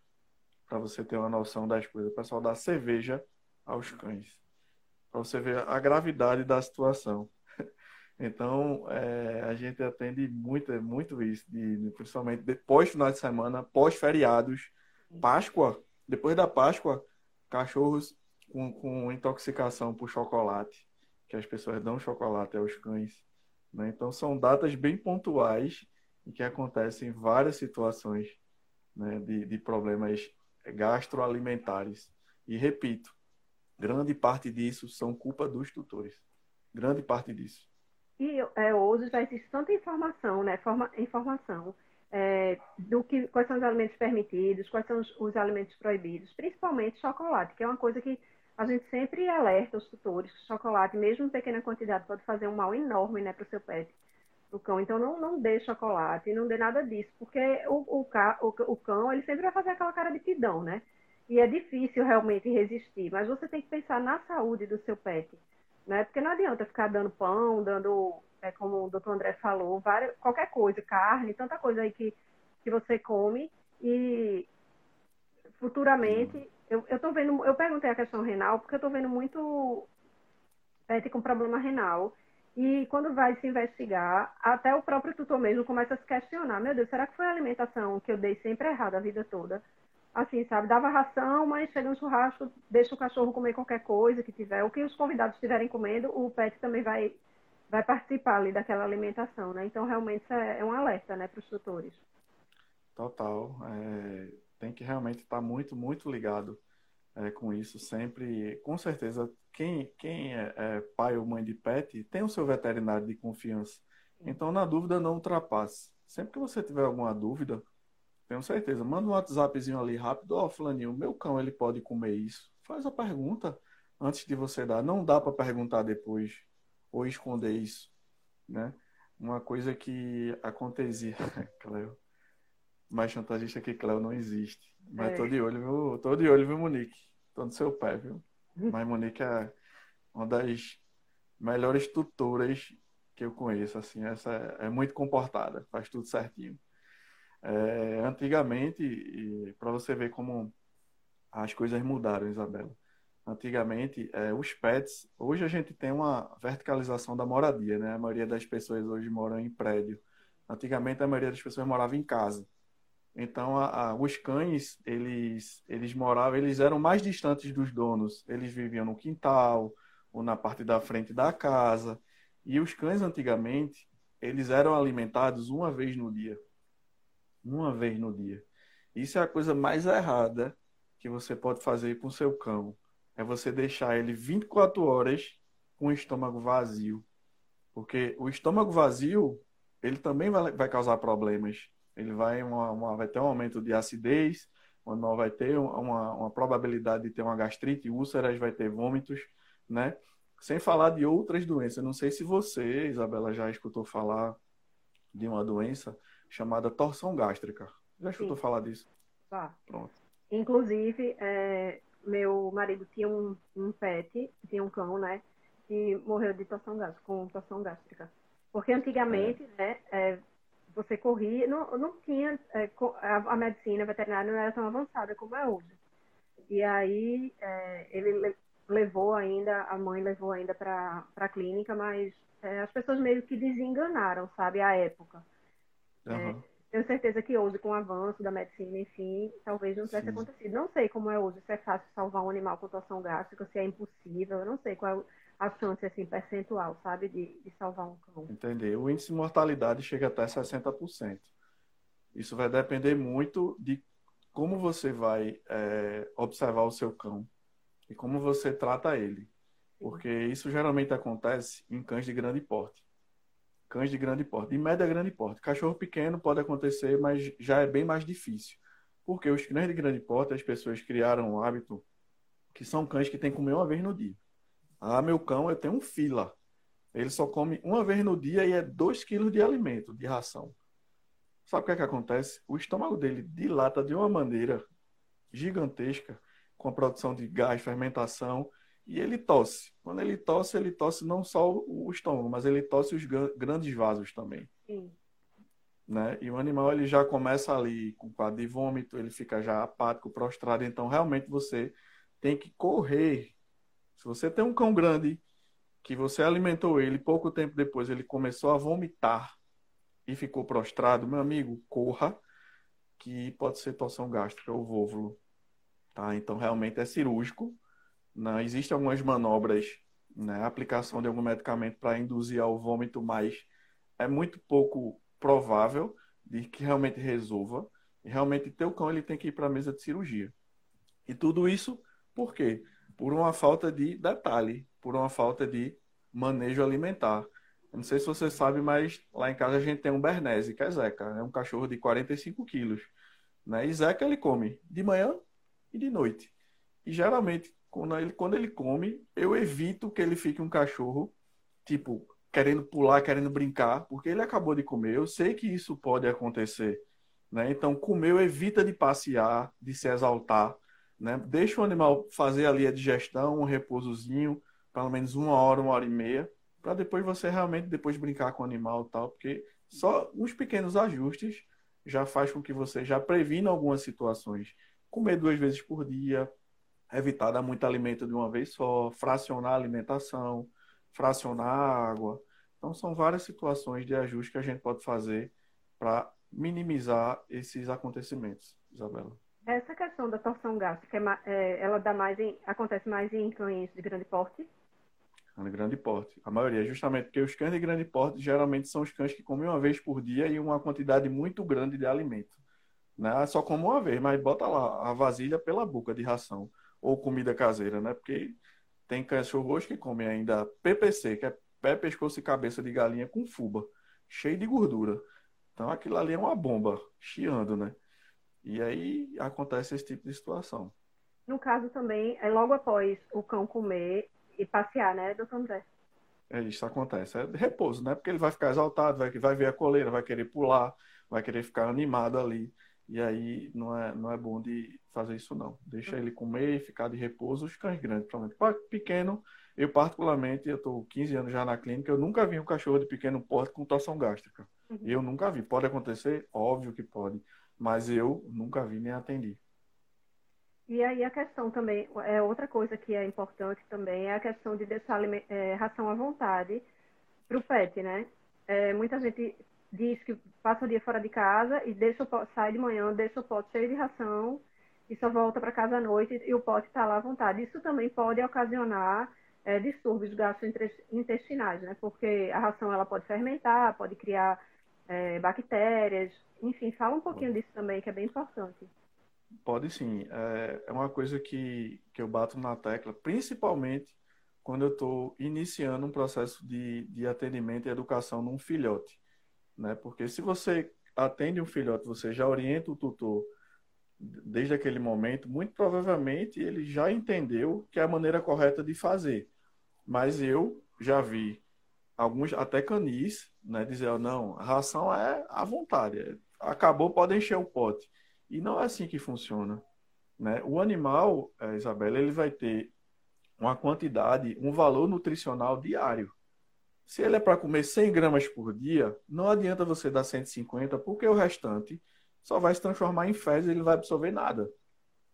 para você ter uma noção das coisas. O pessoal dá cerveja aos cães, para você ver a gravidade da situação. Então, é, a gente atende muito, muito isso, de, principalmente depois final de semana, pós-feriados, Páscoa, depois da Páscoa, cachorros com, com intoxicação por chocolate, que as pessoas dão chocolate aos cães né? Então, são datas bem pontuais em que acontecem várias situações né, de, de problemas gastroalimentares. E repito, grande parte disso são culpa dos tutores. Grande parte disso. E é, hoje já existe tanta informação, né? Forma, informação é, do que quais são os alimentos permitidos, quais são os, os, alimentos proibidos, principalmente chocolate, que é uma coisa que a gente sempre alerta os tutores que chocolate, mesmo em pequena quantidade, pode fazer um mal enorme né, para o seu pet, o cão. Então, não, não dê chocolate, não dê nada disso, porque o, o, o, o cão ele sempre vai fazer aquela cara de pidão, né? E é difícil realmente resistir, mas você tem que pensar na saúde do seu pet, né? Porque não adianta ficar dando pão, dando, é, como o doutor André falou, várias, qualquer coisa, carne, tanta coisa aí que, que você come e futuramente eu, eu tô vendo, eu perguntei a questão renal porque eu tô vendo muito pet com problema renal. E quando vai se investigar, até o próprio tutor mesmo começa a se questionar: meu Deus, será que foi a alimentação que eu dei sempre errada a vida toda? assim, sabe? Dava ração, mas chega um churrasco, deixa o cachorro comer qualquer coisa que tiver. O que os convidados estiverem comendo, o pet também vai, vai participar ali daquela alimentação, né? Então, realmente, é, é um alerta, né, para os tutores. Total. É, tem que realmente estar muito, muito ligado é, com isso sempre. Com certeza, quem, quem é, é, pai ou mãe de pet tem o seu veterinário de confiança. Então, na dúvida, não ultrapasse. Sempre que você tiver alguma dúvida, tenho certeza, manda um WhatsAppzinho ali rápido. Ó, oh, Flaninho, meu cão, ele pode comer isso? Faz a pergunta antes de você dar. Não dá para perguntar depois ou esconder isso, né? Uma coisa que acontecia, Cleo, mais chantagista que Cleo não existe. Mas é. tô de olho, viu? Tô de olho, viu, Monique? Tô no seu pé, viu? Uhum. Mas Monique é uma das melhores tutoras que eu conheço, assim, essa é, é muito comportada, faz tudo certinho. É, antigamente, para você ver como as coisas mudaram, Isabela. Antigamente, é, os pets, hoje a gente tem uma verticalização da moradia, né? A maioria das pessoas hoje moram em prédio. Antigamente, a maioria das pessoas morava em casa. Então, a, a, os cães, eles, eles moravam, eles eram mais distantes dos donos. Eles viviam no quintal ou na parte da frente da casa. E os cães, antigamente, eles eram alimentados uma vez no dia. Uma vez no dia. Isso é a coisa mais errada que você pode fazer com o seu cão. É você deixar ele 24 horas com o estômago vazio. Porque o estômago vazio, ele também vai, vai causar problemas ele vai, uma, uma, vai ter um aumento de acidez, o animal vai ter uma, uma probabilidade de ter uma gastrite, úlceras, vai ter vômitos, né? Sem falar de outras doenças. Não sei se você, Isabela, já escutou falar de uma doença chamada torção gástrica. Já escutou Sim. falar disso? Tá. Pronto. Inclusive, é, meu marido tinha um, um pet, tinha um cão, né? Que morreu de torção gástrica, com torção gástrica. Porque antigamente, é. né, é, você corria, não, não tinha, é, a, medicina veterinária não era tão avançada como é hoje. E aí é, ele levou ainda, a mãe levou ainda para a clínica, mas é, as pessoas meio que desenganaram, sabe, a época. Uhum. tenho certeza que hoje, com o avanço da medicina, enfim, talvez não tivesse Sim. acontecido. Não sei como é hoje, se é fácil salvar um animal com torção gástrica, se é impossível, eu não sei qual é a chance assim, percentual, sabe, de, de salvar um cão. Entendi. O índice de mortalidade chega até 60%. Isso vai depender muito de como você vai é, observar o seu cão e como você trata ele. Porque isso geralmente acontece em cães de grande porte. Cães de grande porte, de média grande porte. Cachorro pequeno pode acontecer, mas já é bem mais difícil. Porque os cães de grande porte, as pessoas criaram um hábito que são cães que têm que comer uma vez no dia. Ah, meu cão, eu tenho um fila. Ele só come uma vez no dia e é 2 quilos de alimento, de ração. Sabe o que é que acontece? O estômago dele dilata de uma maneira gigantesca, com a produção de gás, fermentação, e ele tosse. Quando ele tosse, ele tosse não só o estômago, mas ele tosse os grandes vasos também. Sim. Né? E o animal ele já começa ali com quadro de vômito, ele fica já apático, prostrado. Então, realmente, você tem que correr se você tem um cão grande que você alimentou ele, pouco tempo depois ele começou a vomitar e ficou prostrado, meu amigo, corra, que pode ser torção gástrica ou vôvulo. Tá? Então, realmente é cirúrgico. Não, existem algumas manobras, né? aplicação de algum medicamento para induzir ao vômito, mas é muito pouco provável de que realmente resolva. E realmente, teu cão ele tem que ir para a mesa de cirurgia. E tudo isso, por quê? Por uma falta de detalhe, por uma falta de manejo alimentar. Eu não sei se você sabe, mas lá em casa a gente tem um Bernese, que é Zeca, é um cachorro de 45 quilos. Né? E Zeca ele come de manhã e de noite. E geralmente, quando ele, quando ele come, eu evito que ele fique um cachorro, tipo, querendo pular, querendo brincar, porque ele acabou de comer. Eu sei que isso pode acontecer. Né? Então, comeu, evita de passear, de se exaltar. Né? Deixa o animal fazer ali a digestão, um repousozinho, pelo menos uma hora, uma hora e meia, para depois você realmente depois brincar com o animal e tal, porque só uns pequenos ajustes já faz com que você já previna algumas situações. Comer duas vezes por dia, evitar dar muito alimento de uma vez só, fracionar a alimentação, fracionar a água. Então são várias situações de ajuste que a gente pode fazer para minimizar esses acontecimentos, Isabela. Essa questão da torção gástrica, é, é, ela dá mais em, acontece mais em cães de grande porte? De grande porte. A maioria, justamente porque os cães de grande porte geralmente são os cães que comem uma vez por dia e uma quantidade muito grande de alimento. Né? Só come uma vez, mas bota lá a vasilha pela boca de ração ou comida caseira, né? Porque tem cachorros que comem ainda PPC, que é pé, pescoço e cabeça de galinha com fuba, cheio de gordura. Então aquilo ali é uma bomba, chiando, né? E aí acontece esse tipo de situação. No caso também, é logo após o cão comer e passear, né, doutor André? É isso acontece. É repouso, né? Porque ele vai ficar exaltado, vai, vai ver a coleira, vai querer pular, vai querer ficar animado ali. E aí não é, não é bom de fazer isso, não. Deixa ele comer e ficar de repouso. Os cães grandes, provavelmente. Pequeno, eu particularmente, eu estou 15 anos já na clínica, eu nunca vi um cachorro de pequeno porte com torção gástrica. Uhum. Eu nunca vi. Pode acontecer? Óbvio que pode mas eu nunca vi nem atendi. E aí a questão também, é outra coisa que é importante também é a questão de deixar é, ração à vontade para o pet, né? É, muita gente diz que passa o dia fora de casa e deixa o pote, sai de manhã, deixa o pote cheio de ração e só volta para casa à noite e o pote está lá à vontade. Isso também pode ocasionar é, distúrbios gastrointestinais, né? Porque a ração ela pode fermentar, pode criar é, bactérias, enfim, fala um pouquinho disso também, que é bem importante. Pode sim. É, é uma coisa que, que eu bato na tecla, principalmente quando eu estou iniciando um processo de, de atendimento e educação num filhote. Né? Porque se você atende um filhote, você já orienta o tutor desde aquele momento, muito provavelmente ele já entendeu que é a maneira correta de fazer. Mas eu já vi alguns, até canis, né, dizer, não, a ração é à vontade, acabou, pode encher o pote. E não é assim que funciona. Né? O animal, é, Isabela, ele vai ter uma quantidade, um valor nutricional diário. Se ele é para comer 100 gramas por dia, não adianta você dar 150, porque o restante só vai se transformar em fezes e ele vai absorver nada.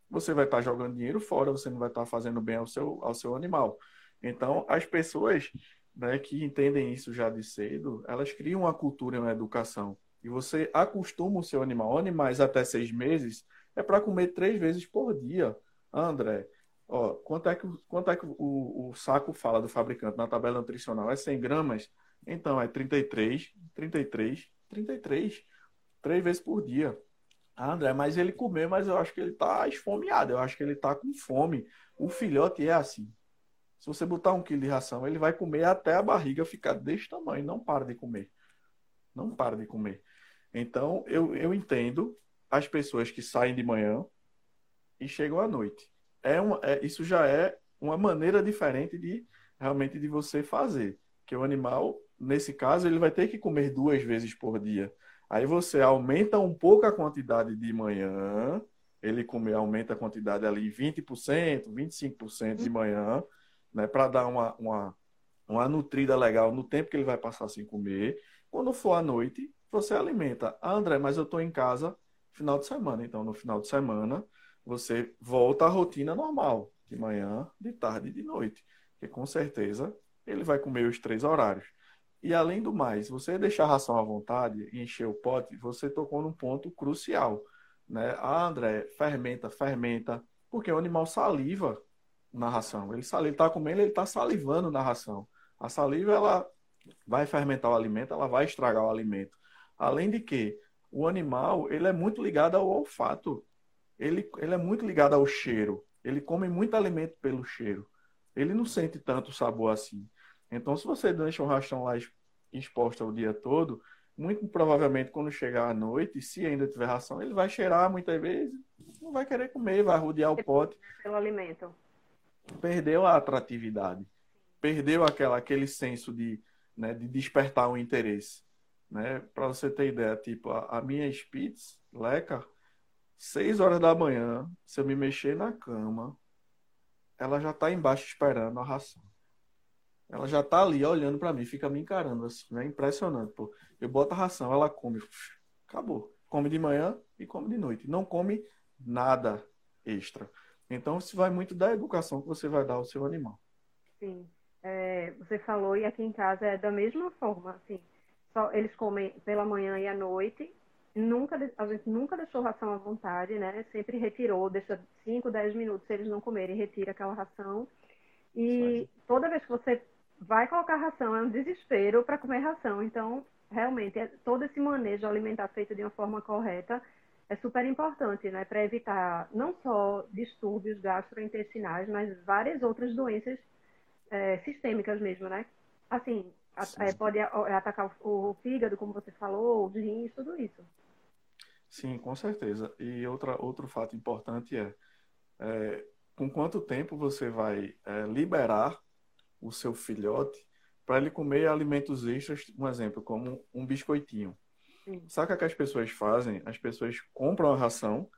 Você vai estar jogando dinheiro fora, você não vai estar fazendo bem ao seu, ao seu animal. Então, as pessoas né, que entendem isso já de cedo, elas criam uma cultura na educação e você acostuma o seu animal, animais até seis meses, é para comer três vezes por dia. André, ó, quanto é que, quanto é que o, o saco fala do fabricante na tabela nutricional? É 100 gramas? Então é 33, 33, 33. Três vezes por dia. Ah, André, mas ele comeu, mas eu acho que ele está esfomeado, eu acho que ele está com fome. O filhote é assim. Se você botar um quilo de ração, ele vai comer até a barriga ficar desse tamanho, não para de comer. Não para de comer. Então, eu, eu entendo as pessoas que saem de manhã e chegam à noite. É uma, é, isso já é uma maneira diferente de realmente de você fazer. Que o animal, nesse caso, ele vai ter que comer duas vezes por dia. Aí você aumenta um pouco a quantidade de manhã, ele comer, aumenta a quantidade ali 20%, 25% de manhã, né, para dar uma, uma, uma nutrida legal no tempo que ele vai passar sem comer. Quando for à noite, você alimenta. Ah, André, mas eu estou em casa final de semana. Então, no final de semana, você volta à rotina normal, de manhã, de tarde e de noite. Que com certeza ele vai comer os três horários. E além do mais, você deixar a ração à vontade e encher o pote, você tocou num ponto crucial. Né? Ah, André, fermenta, fermenta, porque o animal saliva na ração. Ele está comendo, ele está salivando na ração. A saliva ela vai fermentar o alimento, ela vai estragar o alimento. Além de que o animal ele é muito ligado ao olfato. Ele, ele é muito ligado ao cheiro. Ele come muito alimento pelo cheiro. Ele não sente tanto sabor assim. Então, se você deixa o rastão lá exposto o dia todo, muito provavelmente quando chegar à noite, se ainda tiver ração, ele vai cheirar muitas vezes, não vai querer comer, vai rodear o pote. Pelo alimento. Perdeu a atratividade. Perdeu aquela, aquele senso de, né, de despertar o interesse. Né? Para você ter ideia, tipo, a, a minha Spitz, Leca, 6 horas da manhã, se eu me mexer na cama, ela já está embaixo esperando a ração. Ela já está ali olhando para mim, fica me encarando assim, né? Impressionante, pô. Eu boto a ração, ela come, acabou. Come de manhã e come de noite. Não come nada extra. Então, isso vai muito da educação que você vai dar ao seu animal. Sim. É, você falou, e aqui em casa é da mesma forma, assim. Só, eles comem pela manhã e à noite, nunca, a gente nunca deixou ração à vontade, né? Sempre retirou, deixa 5, 10 minutos se eles não comerem, retira aquela ração. E toda vez que você vai colocar ração, é um desespero para comer ração. Então, realmente, é, todo esse manejo alimentar feito de uma forma correta é super importante, né? Para evitar não só distúrbios gastrointestinais, mas várias outras doenças é, sistêmicas mesmo, né? Assim, é, pode atacar o, o fígado, como você falou, os rins, tudo isso. Sim, com certeza. E outra, outro fato importante é, é com quanto tempo você vai é, liberar o seu filhote para ele comer alimentos extras, um exemplo, como um biscoitinho. Sim. Sabe o que as pessoas fazem? As pessoas compram a ração,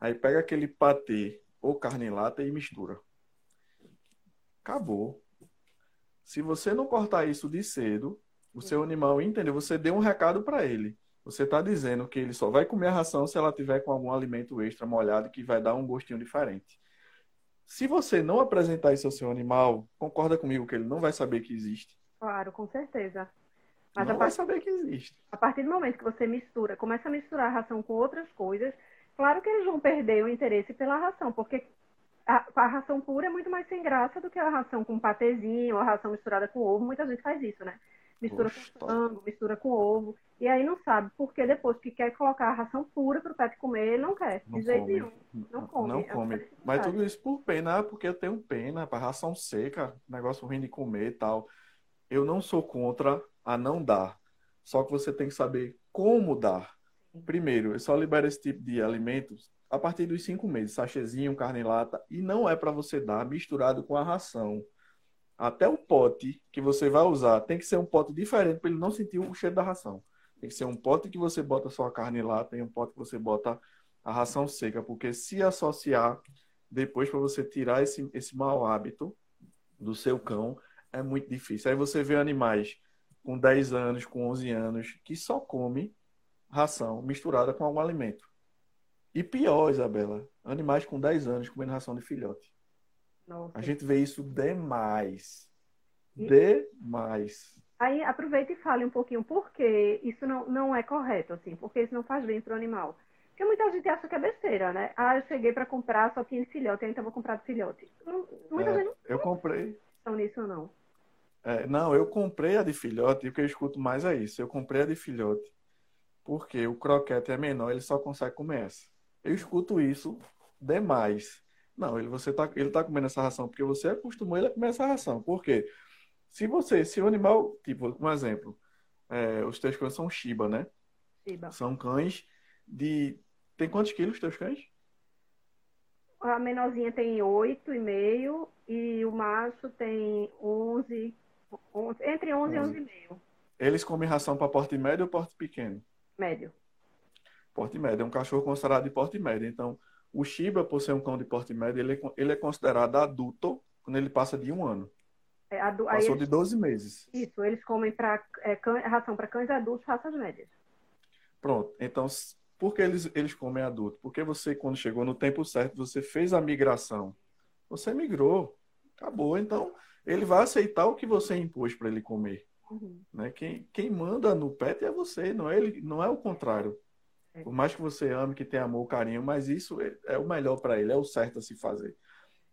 aí pega aquele patê ou carne em lata e mistura. Acabou. Se você não cortar isso de cedo, o seu animal entendeu, você deu um recado para ele. Você está dizendo que ele só vai comer a ração se ela tiver com algum alimento extra molhado que vai dar um gostinho diferente. Se você não apresentar isso ao seu animal, concorda comigo que ele não vai saber que existe? Claro, com certeza. Mas não a vai saber que existe. A partir do momento que você mistura, começa a misturar a ração com outras coisas, claro que eles vão perder o interesse pela ração, porque a, a ração pura é muito mais sem graça do que a ração com patezinho, ou a ração misturada com ovo. Muita gente faz isso, né? Mistura Poxa, com frango, mistura com ovo. E aí não sabe porque depois que quer colocar a ração pura para o pet comer, ele não quer. Não de jeito nenhum. Não come. Não come. É Mas tudo isso por pena, porque eu tenho pena, para ração seca, negócio ruim de comer e tal. Eu não sou contra a não dar. Só que você tem que saber como dar. Primeiro, eu só libero esse tipo de alimentos a partir dos cinco meses, sachezinho, carne lata, e não é para você dar misturado com a ração. Até o pote que você vai usar tem que ser um pote diferente para ele não sentir o cheiro da ração. Tem que ser um pote que você bota só a carne lata e um pote que você bota a ração seca, porque se associar depois para você tirar esse, esse mau hábito do seu cão é muito difícil. Aí você vê animais com 10 anos, com 11 anos, que só come ração misturada com algum alimento. E pior, Isabela, animais com 10 anos comendo ração de filhote. Nossa. A gente vê isso demais. E... Demais. Aí aproveita e fale um pouquinho por que isso não, não é correto, assim, porque isso não faz bem para o animal. Porque muita gente acha que é besteira, né? Ah, eu cheguei para comprar, só tinha de filhote, então vou comprar de filhote. Muita é, gente não eu comprei. Estão nisso não? É, não, eu comprei a de filhote e o que eu escuto mais é isso. Eu comprei a de filhote porque o croquete é menor, ele só consegue comer essa. Eu escuto isso demais. Não, ele você tá, ele tá comendo essa ração porque você acostumou ele a comer essa ração. Por quê? Se você, se o animal, tipo, um exemplo, é, os teus cães são Shiba, né? Shiba. São cães de. Tem quantos quilos os teus cães? A menorzinha tem 8,5 e o macho tem 11, 11 entre 11, 11. e 11,5. Eles comem ração para porte médio ou porte pequeno? Médio porte médio. É um cachorro considerado de porte médio. Então, o Shiba, por ser um cão de porte médio, ele, é ele é considerado adulto quando ele passa de um ano. É, adu... Passou eles... de 12 meses. Isso, eles comem pra, é, can... ração para cães adultos, raças médias. Pronto. Então, por que eles, eles comem adulto? Porque você, quando chegou no tempo certo, você fez a migração. Você migrou. Acabou. Então, ele vai aceitar o que você impôs para ele comer. Uhum. Né? Quem, quem manda no pet é você, não é, ele, não é o contrário. É. Por mais que você ame, que tenha amor, carinho, mas isso é, é o melhor para ele, é o certo a se fazer.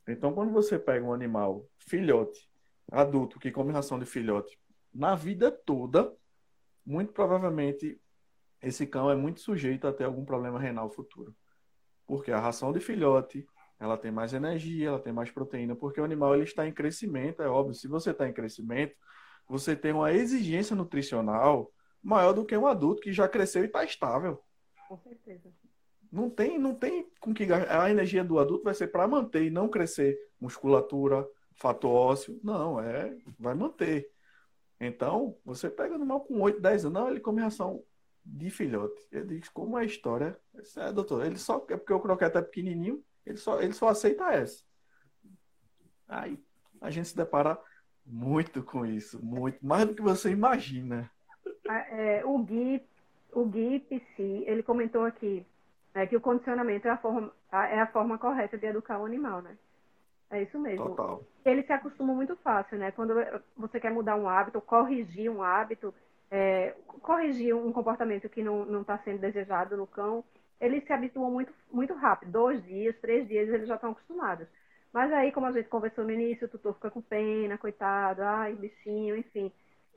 Então, quando você pega um animal filhote, adulto, que come ração de filhote, na vida toda, muito provavelmente esse cão é muito sujeito a ter algum problema renal futuro. Porque a ração de filhote, ela tem mais energia, ela tem mais proteína, porque o animal ele está em crescimento, é óbvio. Se você está em crescimento, você tem uma exigência nutricional maior do que um adulto que já cresceu e está estável. Com certeza. Não tem, não tem com que a energia do adulto vai ser para manter e não crescer musculatura, fator ósseo. Não, é vai manter. Então, você pega no mal com 8, 10 anos, não, ele come ração de filhote. Ele diz, como é a história? É, doutor, ele só, é porque o croquete é pequenininho, ele só, ele só aceita essa. Aí, a gente se depara muito com isso, muito, mais do que você imagina. É, o Gui o Gui Psi, ele comentou aqui é, que o condicionamento é a, forma, é a forma correta de educar o animal, né? É isso mesmo. Total. Ele se acostuma muito fácil, né? Quando você quer mudar um hábito, corrigir um hábito, é, corrigir um comportamento que não está sendo desejado no cão, eles se habituam muito, muito rápido. Dois dias, três dias, eles já estão acostumados. Mas aí, como a gente conversou no início, o tutor fica com pena, coitado, ai, bichinho, enfim.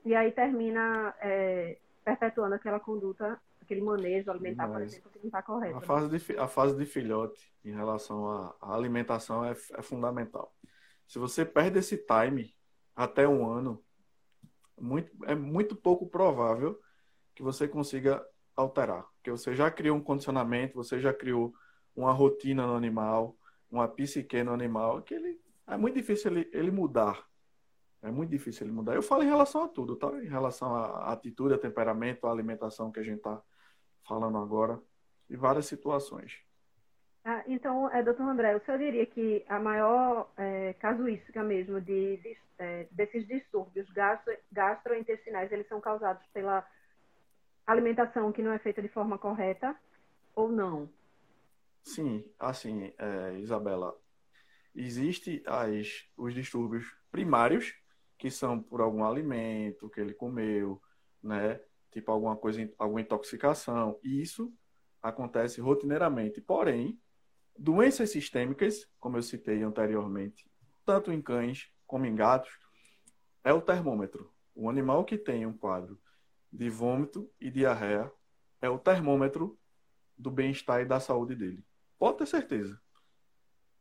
E aí termina é, perpetuando aquela conduta, aquele manejo alimentar, Mas por exemplo, que não está correto. A né? fase, de, a fase de filhote em relação à, à alimentação é, é fundamental. Se você perde esse time até um ano, muito, é muito pouco provável que você consiga alterar. Porque você já criou um condicionamento, você já criou uma rotina no animal, uma psique no animal, que ele é muito difícil ele, ele mudar. É muito difícil ele mudar. Eu falo em relação a tudo, tá? Em relação à atitude, a temperamento, à alimentação que a gente está falando agora, e várias situações. Ah, então, é, doutor André, o senhor diria que a maior é, casuística mesmo de, de é, desses distúrbios gastro, gastrointestinais, eles são causados pela alimentação que não é feita de forma correta ou não? Sim, assim, é, Isabela, existe as, os distúrbios primários, que são por algum alimento que ele comeu, né? Tipo alguma coisa, alguma intoxicação. E isso acontece rotineiramente. Porém, doenças sistêmicas, como eu citei anteriormente, tanto em cães como em gatos, é o termômetro. O animal que tem um quadro de vômito e diarreia é o termômetro do bem-estar e da saúde dele. Pode ter certeza.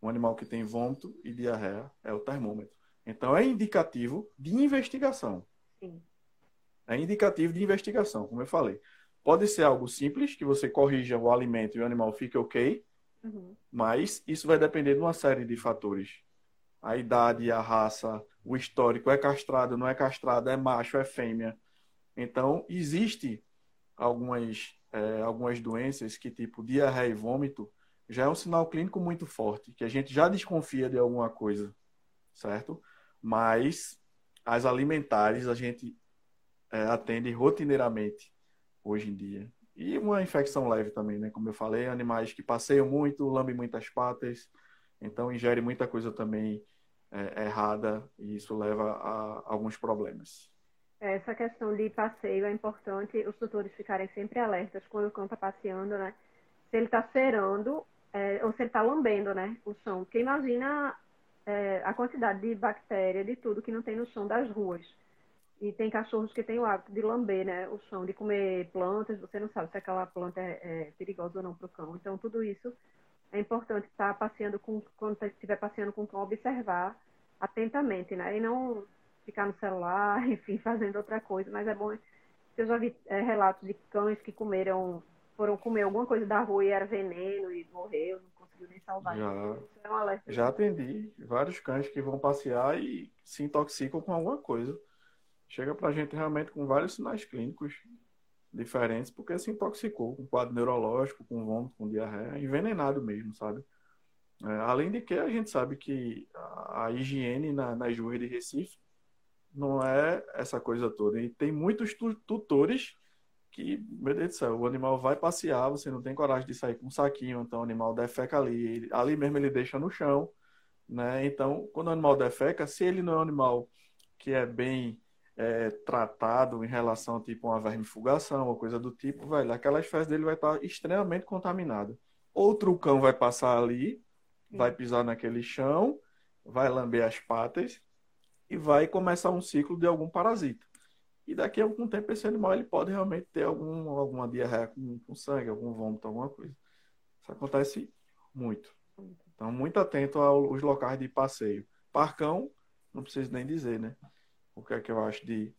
Um animal que tem vômito e diarreia é o termômetro. Então é indicativo de investigação. Sim. É indicativo de investigação, como eu falei. Pode ser algo simples, que você corrija o alimento e o animal fique ok, uhum. mas isso vai depender de uma série de fatores. A idade, a raça, o histórico, é castrado, não é castrado, é macho, é fêmea. Então, existe algumas, é, algumas doenças que, tipo diarreia e vômito, já é um sinal clínico muito forte, que a gente já desconfia de alguma coisa, certo? Mas as alimentares a gente é, atende rotineiramente hoje em dia. E uma infecção leve também, né? Como eu falei, animais que passeiam muito, lambem muitas patas, então ingerem muita coisa também é, errada e isso leva a alguns problemas. Essa questão de passeio é importante os tutores ficarem sempre alertas quando o cão está passeando, né? Se ele está cerando é, ou se ele está lambendo, né? O chão. Porque imagina é, a quantidade de bactéria, de tudo que não tem no chão das ruas. E tem cachorros que têm o hábito de lamber, né? O chão, de comer plantas. Você não sabe se aquela planta é, é perigosa ou não para o cão. Então, tudo isso é importante estar tá passeando com, quando estiver passeando com o cão, observar atentamente, né? E não ficar no celular, enfim, fazendo outra coisa. Mas é bom. Eu já vi é, relatos de cães que comeram, foram comer alguma coisa da rua e era veneno e morreu, não conseguiu nem salvar. Já, é um já atendi vários cães que vão passear e se intoxicam com alguma coisa. Chega pra gente realmente com vários sinais clínicos diferentes, porque se intoxicou com quadro neurológico, com vômito, com diarreia, envenenado mesmo, sabe? É, além de que a gente sabe que a, a higiene na, nas ruas de Recife não é essa coisa toda. E tem muitos tutores que, meu Deus do céu, o animal vai passear, você não tem coragem de sair com um saquinho, então o animal defeca ali, ali mesmo ele deixa no chão, né? Então, quando o animal defeca, se ele não é um animal que é bem é, tratado em relação tipo uma vermifugação ou coisa do tipo, velho, aquelas fezes dele vai estar extremamente contaminada. Outro cão vai passar ali, vai pisar naquele chão, vai lamber as patas e vai começar um ciclo de algum parasita. E daqui a algum tempo esse animal ele pode realmente ter algum, alguma diarreia com, com sangue, algum vômito, alguma coisa. Isso acontece muito. Então, muito atento aos locais de passeio. Parcão, não preciso nem dizer, né? O que é que eu acho de,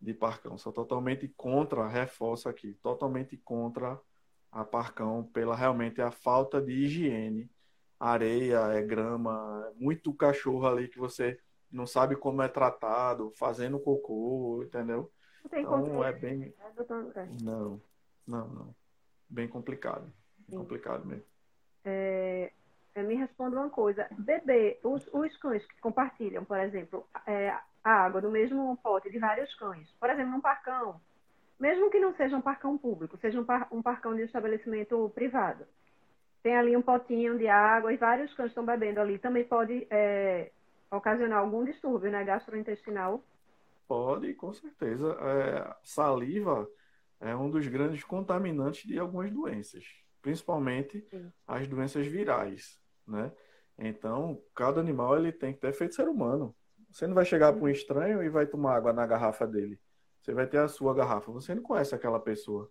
de Parcão? Sou totalmente contra, reforço aqui, totalmente contra a Parcão pela realmente a falta de higiene. Areia, é grama, muito cachorro ali que você não sabe como é tratado, fazendo cocô, entendeu? Não então é bem. Né, não, não, não. Bem complicado. Bem complicado mesmo. É, é, me responda uma coisa. Beber, os, os cães que compartilham, por exemplo, é, a água do mesmo pote de vários cães, por exemplo, num parcão, mesmo que não seja um parcão público, seja um, par, um parcão de estabelecimento privado, tem ali um potinho de água e vários cães estão bebendo ali, também pode é, ocasionar algum distúrbio né, gastrointestinal? Pode, com certeza. É, saliva é um dos grandes contaminantes de algumas doenças, principalmente Sim. as doenças virais, né? Então, cada animal ele tem que ter feito ser humano. Você não vai chegar para um estranho e vai tomar água na garrafa dele. Você vai ter a sua garrafa. Você não conhece aquela pessoa.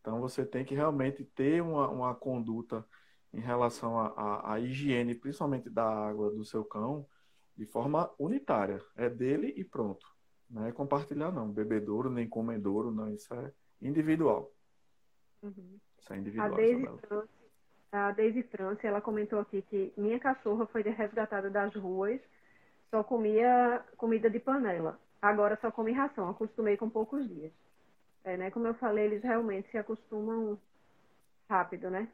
Então, você tem que realmente ter uma, uma conduta em relação à higiene, principalmente da água do seu cão, de forma unitária. É dele e pronto. Não é compartilhar, não. Bebedouro, nem comedouro, não. Isso é individual. Uhum. Isso é individual. A Daisy, France, a Daisy France, ela comentou aqui que minha cachorra foi resgatada das ruas, só comia comida de panela. Agora só come ração. Acostumei com poucos dias. É, né? Como eu falei, eles realmente se acostumam rápido, né?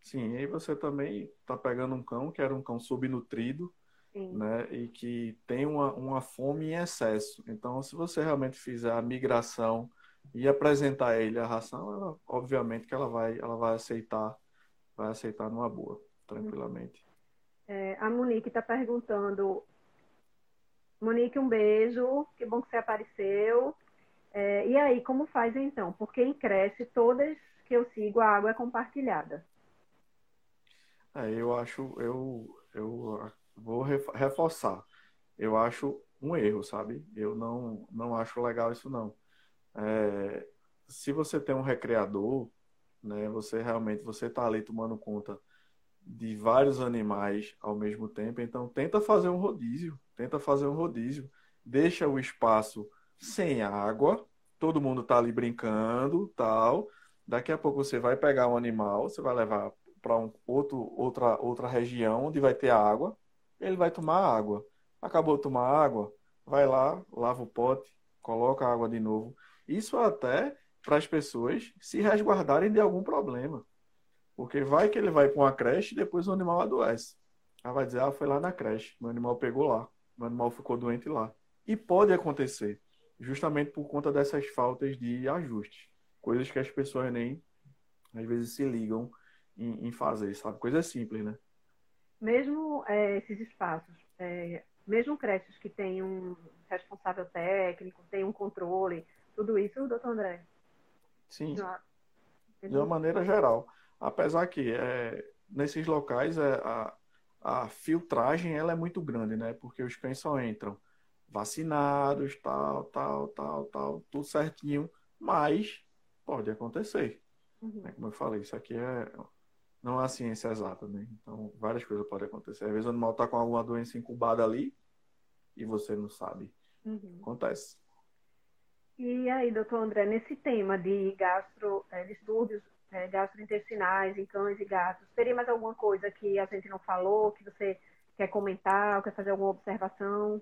Sim, e aí você também está pegando um cão que era um cão subnutrido, Sim. né? E que tem uma, uma fome em excesso. Então, se você realmente fizer a migração e apresentar a ele a ração, ela, obviamente que ela vai, ela vai aceitar, vai aceitar numa boa, tranquilamente. É, a Monique está perguntando, Monique, um beijo, que bom que você apareceu. É, e aí, como faz então? Porque em creche, todas que eu sigo, a água é compartilhada. É, eu acho, eu, eu vou reforçar. Eu acho um erro, sabe? Eu não, não acho legal isso não. É, se você tem um recreador, né, você realmente você está ali tomando conta de vários animais ao mesmo tempo, então tenta fazer um rodízio, tenta fazer um rodízio, deixa o espaço sem água, todo mundo está ali brincando, tal. Daqui a pouco você vai pegar um animal, você vai levar para um outro outra outra região onde vai ter água, ele vai tomar água. Acabou de tomar água, vai lá, lava o pote, coloca a água de novo. Isso até para as pessoas se resguardarem de algum problema. Porque vai que ele vai para uma creche e depois o animal adoece. Ela vai dizer, ah, foi lá na creche, meu animal pegou lá, meu animal ficou doente lá. E pode acontecer, justamente por conta dessas faltas de ajuste. Coisas que as pessoas nem, às vezes, se ligam em, em fazer, sabe? Coisa simples, né? Mesmo é, esses espaços, é, mesmo creches que têm um responsável técnico, tem um controle, tudo isso, doutor André? Sim. Já... De uma maneira geral. Apesar que é, nesses locais é, a, a filtragem ela é muito grande, né? Porque os cães só entram vacinados, tal, tal, tal, tal, tudo certinho, mas pode acontecer. Uhum. Né? Como eu falei, isso aqui é não a ciência exata, né? Então, várias coisas podem acontecer. Às vezes o animal está com alguma doença incubada ali e você não sabe. Uhum. Acontece. E aí, doutor André, nesse tema de gastro, é, distúrbios é, gastrointestinais em cães e gatos, teria mais alguma coisa que a gente não falou, que você quer comentar, ou quer fazer alguma observação?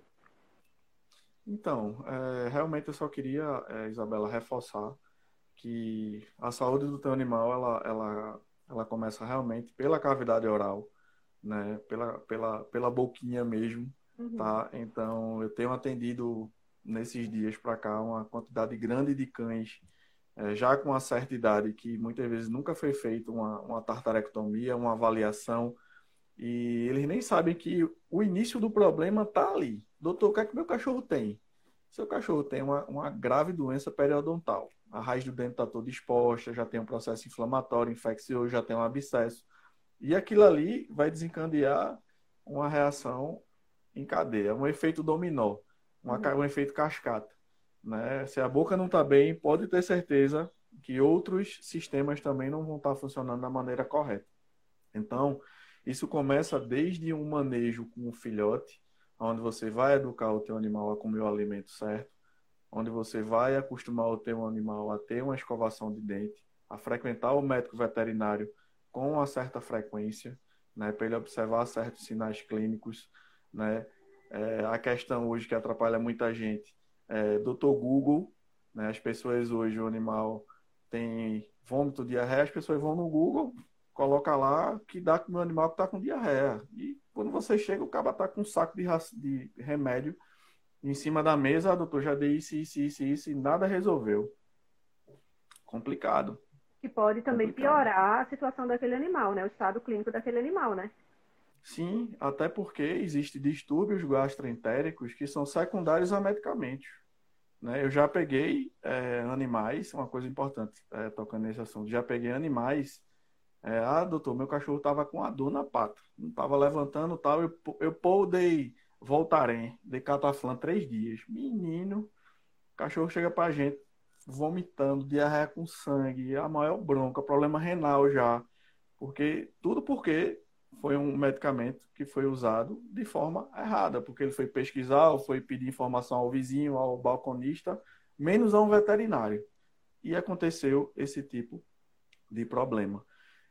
Então, é, realmente eu só queria, Isabela, reforçar que a saúde do teu animal, ela, ela, ela começa realmente pela cavidade oral, né? Pela, pela, pela boquinha mesmo, uhum. tá? Então, eu tenho atendido nesses dias para cá uma quantidade grande de cães é, já com uma certa idade que muitas vezes nunca foi feita uma, uma tartarectomia, uma avaliação e eles nem sabem que o início do problema está ali. Doutor, o que é que meu cachorro tem? Seu cachorro tem uma, uma grave doença periodontal. A raiz do dente está toda exposta, já tem um processo inflamatório, infeccioso, já tem um abscesso. E aquilo ali vai desencadear uma reação em cadeia, um efeito dominó uma, um efeito cascata. Né? Se a boca não está bem, pode ter certeza que outros sistemas também não vão estar tá funcionando da maneira correta. Então, isso começa desde um manejo com o filhote, onde você vai educar o teu animal a comer o alimento certo, onde você vai acostumar o teu animal a ter uma escovação de dente, a frequentar o médico veterinário com uma certa frequência, né, para ele observar certos sinais clínicos, né, é, a questão hoje que atrapalha muita gente é doutor Google, né? As pessoas hoje, o animal tem vômito, diarreia, as pessoas vão no Google, coloca lá que dá com o meu animal que está com diarreia. E quando você chega, o cara está com um saco de, de remédio em cima da mesa, ah, doutor, já dei isso, isso, isso, isso, e nada resolveu. Complicado. E pode também Complicado. piorar a situação daquele animal, né? O estado clínico daquele animal, né? Sim, até porque existem distúrbios gastroentéricos que são secundários a medicamentos. Né? Eu já peguei é, animais, uma coisa importante, é, tocando nesse assunto, já peguei animais. É, ah, doutor, meu cachorro estava com a dor na pata, não estava levantando tal. Eu, eu Voltarem, dei cataflã três dias. Menino, o cachorro chega pra gente vomitando, diarreia com sangue, a maior bronca, problema renal já. Porque, tudo porque foi um medicamento que foi usado de forma errada, porque ele foi pesquisar, foi pedir informação ao vizinho, ao balconista, menos a um veterinário. E aconteceu esse tipo de problema.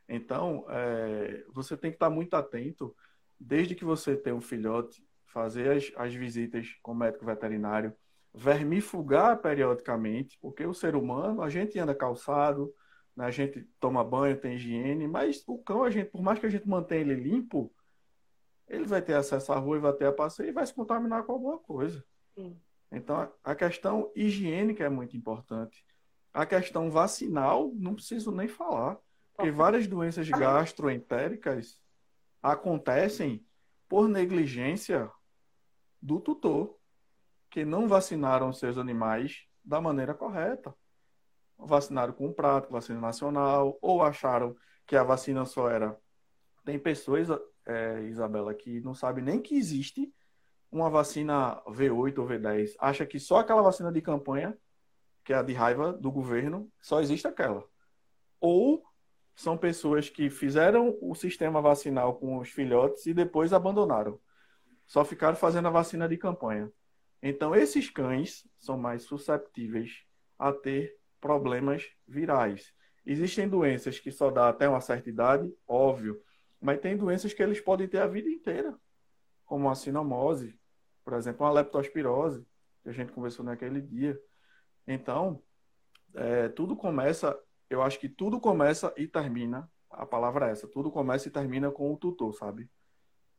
Então, é, você tem que estar muito atento, desde que você tem um filhote, fazer as, as visitas com o médico veterinário, vermifugar periodicamente, porque o ser humano, a gente anda calçado, né, a gente toma banho, tem higiene, mas o cão, a gente, por mais que a gente mantenha ele limpo, ele vai ter acesso à rua e vai ter a passeio e vai se contaminar com alguma coisa. Sim. Então, a questão higiênica é muito importante. A questão vacinal, não preciso nem falar, porque várias doenças gastroentéricas acontecem por negligência do tutor, que não vacinaram seus animais da maneira correta. Vacinaram com prato, vacina nacional, ou acharam que a vacina só era. Tem pessoas, é, Isabela, que não sabem nem que existe uma vacina V8 ou V10. Acha que só aquela vacina de campanha, que é a de raiva do governo, só existe aquela. Ou são pessoas que fizeram o sistema vacinal com os filhotes e depois abandonaram só ficaram fazendo a vacina de campanha. Então, esses cães são mais susceptíveis a ter problemas virais. Existem doenças que só dá até uma certa idade, óbvio, mas tem doenças que eles podem ter a vida inteira, como a sinomose, por exemplo, uma leptospirose, que a gente conversou naquele dia. Então, é, tudo começa, eu acho que tudo começa e termina, a palavra é essa, tudo começa e termina com o tutor, sabe?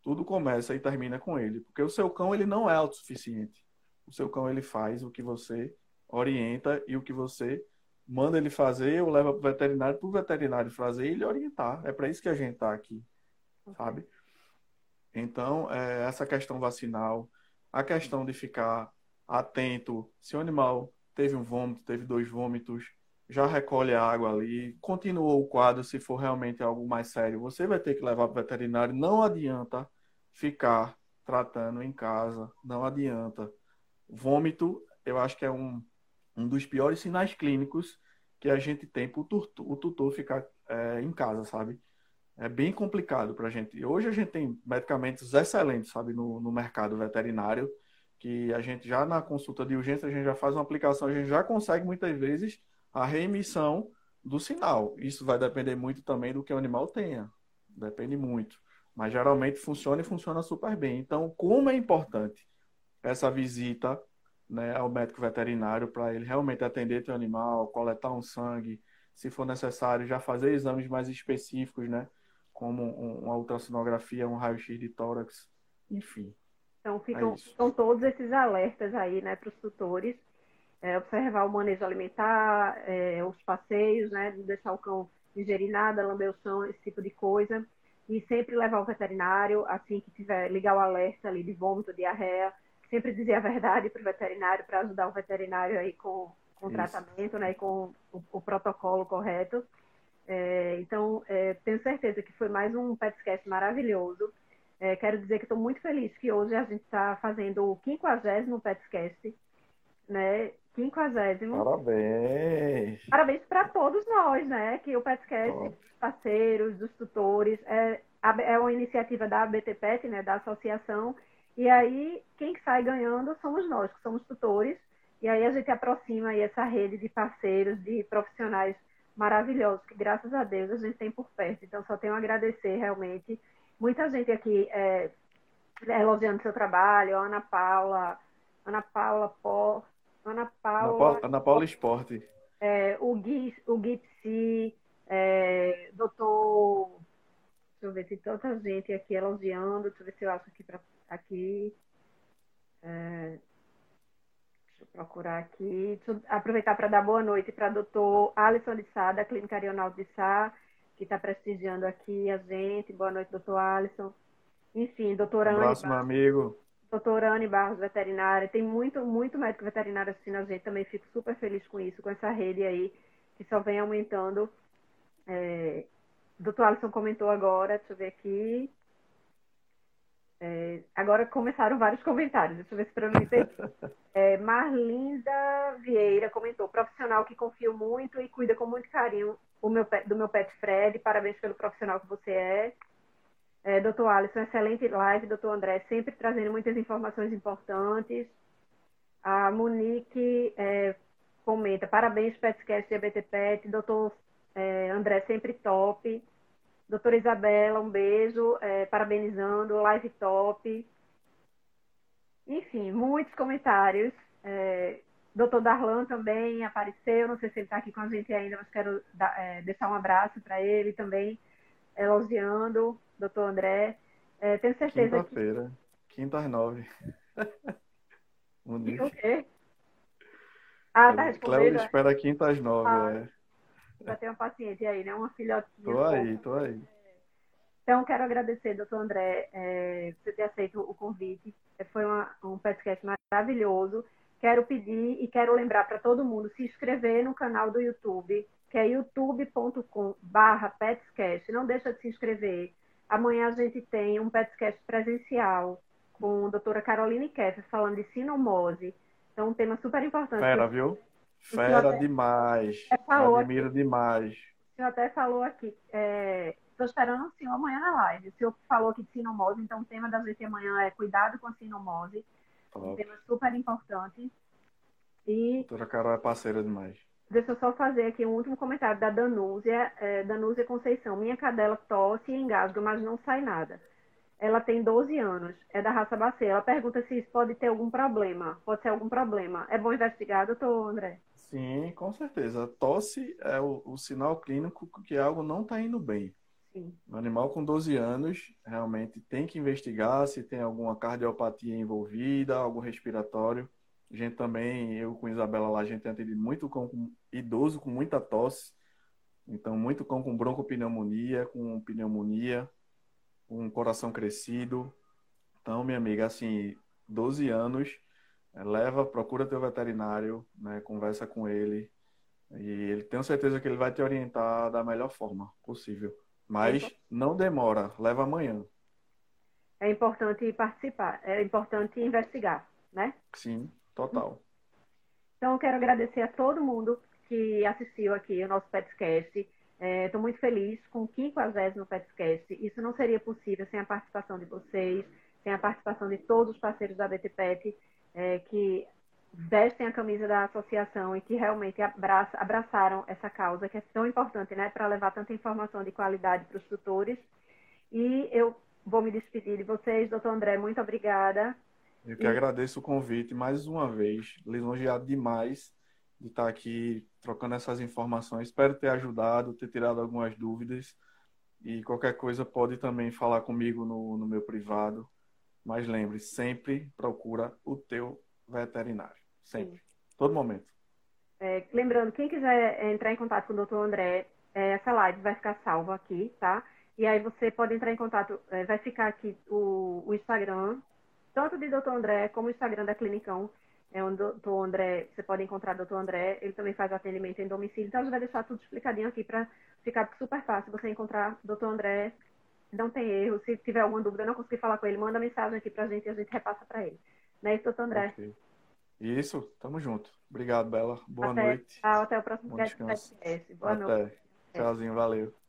Tudo começa e termina com ele, porque o seu cão ele não é autossuficiente. O seu cão ele faz o que você orienta e o que você manda ele fazer ou leva para o veterinário para o veterinário fazer e ele orientar. É para isso que a gente está aqui, sabe? Então, é, essa questão vacinal, a questão de ficar atento se o animal teve um vômito, teve dois vômitos, já recolhe a água ali, continuou o quadro, se for realmente algo mais sério, você vai ter que levar para o veterinário. Não adianta ficar tratando em casa, não adianta. Vômito, eu acho que é um, um dos piores sinais clínicos que a gente tem para o tutor ficar é, em casa, sabe? É bem complicado para a gente. Hoje a gente tem medicamentos excelentes, sabe, no, no mercado veterinário, que a gente já na consulta de urgência, a gente já faz uma aplicação, a gente já consegue muitas vezes a reemissão do sinal. Isso vai depender muito também do que o animal tenha. Depende muito. Mas geralmente funciona e funciona super bem. Então, como é importante essa visita né, ao médico veterinário para ele realmente atender teu animal, coletar um sangue, se for necessário, já fazer exames mais específicos, né? Como uma ultrassonografia, um raio-x de tórax, enfim. Então ficam, é ficam todos esses alertas aí, né, para os tutores é, observar o manejo alimentar, é, os passeios, né, não deixar o cão ingerir nada, lamber o chão, esse tipo de coisa. E sempre levar o veterinário, assim que tiver, ligar o alerta ali de vômito, diarreia, sempre dizer a verdade para o veterinário, para ajudar o veterinário aí com, com o tratamento, né, e com o, o protocolo correto. É, então, é, tenho certeza que foi mais um Petscast maravilhoso. É, quero dizer que estou muito feliz que hoje a gente está fazendo o 50 Petscast, né? Quinquagésimo. Parabéns. Parabéns para todos nós, né? Que o Petscast, parceiros, dos tutores, é, é uma iniciativa da ABTPET, né? Da associação. E aí, quem sai ganhando somos nós, que somos tutores. E aí a gente aproxima aí essa rede de parceiros, de profissionais maravilhosos, que graças a Deus a gente tem por perto. Então, só tenho a agradecer realmente. Muita gente aqui é, elogiando seu trabalho, Ana Paula, Ana Paula Pó, Ana Paula. Ana Paula Esporte. É, o Gui, o Gui é, doutor. Deixa eu ver, tem tanta gente aqui elogiando. Deixa eu ver se eu acho aqui. Pra, aqui é, deixa eu procurar aqui. Deixa eu aproveitar para dar boa noite para doutor Alisson de Sá, da Clínica Arional de Sá, que está prestigiando aqui a gente. Boa noite, doutor Alisson. Enfim, doutora Um abraço, meu amigo. Doutora Anne Barros, veterinária. Tem muito, muito médico veterinário assistindo a gente. Também fico super feliz com isso, com essa rede aí, que só vem aumentando. É... Doutor Alisson comentou agora, deixa eu ver aqui. É... Agora começaram vários comentários, deixa eu ver se para mim tem. É, Marlinda Vieira comentou: profissional que confio muito e cuida com muito carinho o meu, do meu pet Fred. Parabéns pelo profissional que você é. É, doutor Alisson, excelente live. Doutor André, sempre trazendo muitas informações importantes. A Monique é, comenta, parabéns, Petscast ABT Pet. Doutor é, André, sempre top. Doutora Isabela, um beijo, é, parabenizando, live top. Enfim, muitos comentários. É, doutor Darlan também apareceu, não sei se ele está aqui com a gente ainda, mas quero dar, é, deixar um abraço para ele também, elogiando doutor André. É, tenho certeza Quinta-feira, que... quinta às nove. o quê? Ah, tá respondendo. Cléo espera quinta às nove, ah, é. Já tem uma paciente aí, né? Uma filhotinha. Tô aí, tô aí. Então, quero agradecer, doutor André, é, por você ter aceito o convite. Foi uma, um podcast maravilhoso. Quero pedir e quero lembrar para todo mundo se inscrever no canal do YouTube, que é youtube.com/petscast. Não deixa de se inscrever. Amanhã a gente tem um podcast presencial com a doutora Caroline Keffer falando de sinomose. Então, um tema super importante. Fera, viu? Fera até, demais. Falou Admiro aqui, demais. O senhor até falou aqui. Estou é, esperando o senhor amanhã na live. O senhor falou aqui de sinomose, então o tema da gente amanhã é cuidado com a sinomose. Top. Um tema super importante. E... Doutora Carol é parceira demais. Deixa eu só fazer aqui um último comentário da Danúzia, é, Danúzia Conceição. Minha cadela tosse e engasga, mas não sai nada. Ela tem 12 anos, é da raça Bacê. Ela pergunta se isso pode ter algum problema. Pode ser algum problema. É bom investigar, doutor André? Sim, com certeza. Tosse é o, o sinal clínico que algo não está indo bem. Sim. Um animal com 12 anos realmente tem que investigar se tem alguma cardiopatia envolvida, algum respiratório. A gente também, eu com Isabela lá, a gente tem atendido muito cão com, idoso com muita tosse. Então, muito cão com broncopneumonia, com pneumonia, com coração crescido. Então, minha amiga, assim, 12 anos, é, leva, procura teu veterinário, né, conversa com ele. E ele tenho certeza que ele vai te orientar da melhor forma possível. Mas não demora, leva amanhã. É importante participar, é importante investigar, né? Sim. Total. Então, eu quero agradecer a todo mundo que assistiu aqui o nosso Petscast. Estou é, muito feliz com o 50 Petscast. Isso não seria possível sem a participação de vocês, sem a participação de todos os parceiros da BTPET, é, que vestem a camisa da associação e que realmente abraça, abraçaram essa causa, que é tão importante né, para levar tanta informação de qualidade para os tutores. E eu vou me despedir de vocês, doutor André, muito obrigada. Eu que agradeço o convite mais uma vez, lisonjeado demais de estar aqui trocando essas informações. Espero ter ajudado, ter tirado algumas dúvidas. E qualquer coisa pode também falar comigo no, no meu privado. Mas lembre, sempre procura o teu veterinário. Sempre. Sim. Todo momento. É, lembrando, quem quiser entrar em contato com o Dr. André, é, essa live vai ficar salva aqui, tá? E aí você pode entrar em contato, é, vai ficar aqui o, o Instagram tanto de Dr. André como o Instagram da Clinicão, é onde o Dr. André, você pode encontrar o Dr. André, ele também faz atendimento em domicílio, então a gente vai deixar tudo explicadinho aqui para ficar super fácil você encontrar o Dr. André, não tem erro, se tiver alguma dúvida, não conseguir falar com ele, manda mensagem aqui para a gente e a gente repassa para ele. Não é isso, Dr. André? Okay. Isso, tamo junto. Obrigado, Bela. Boa até, noite. Tchau, até o próximo podcast. Boa até. noite. Tchauzinho, valeu.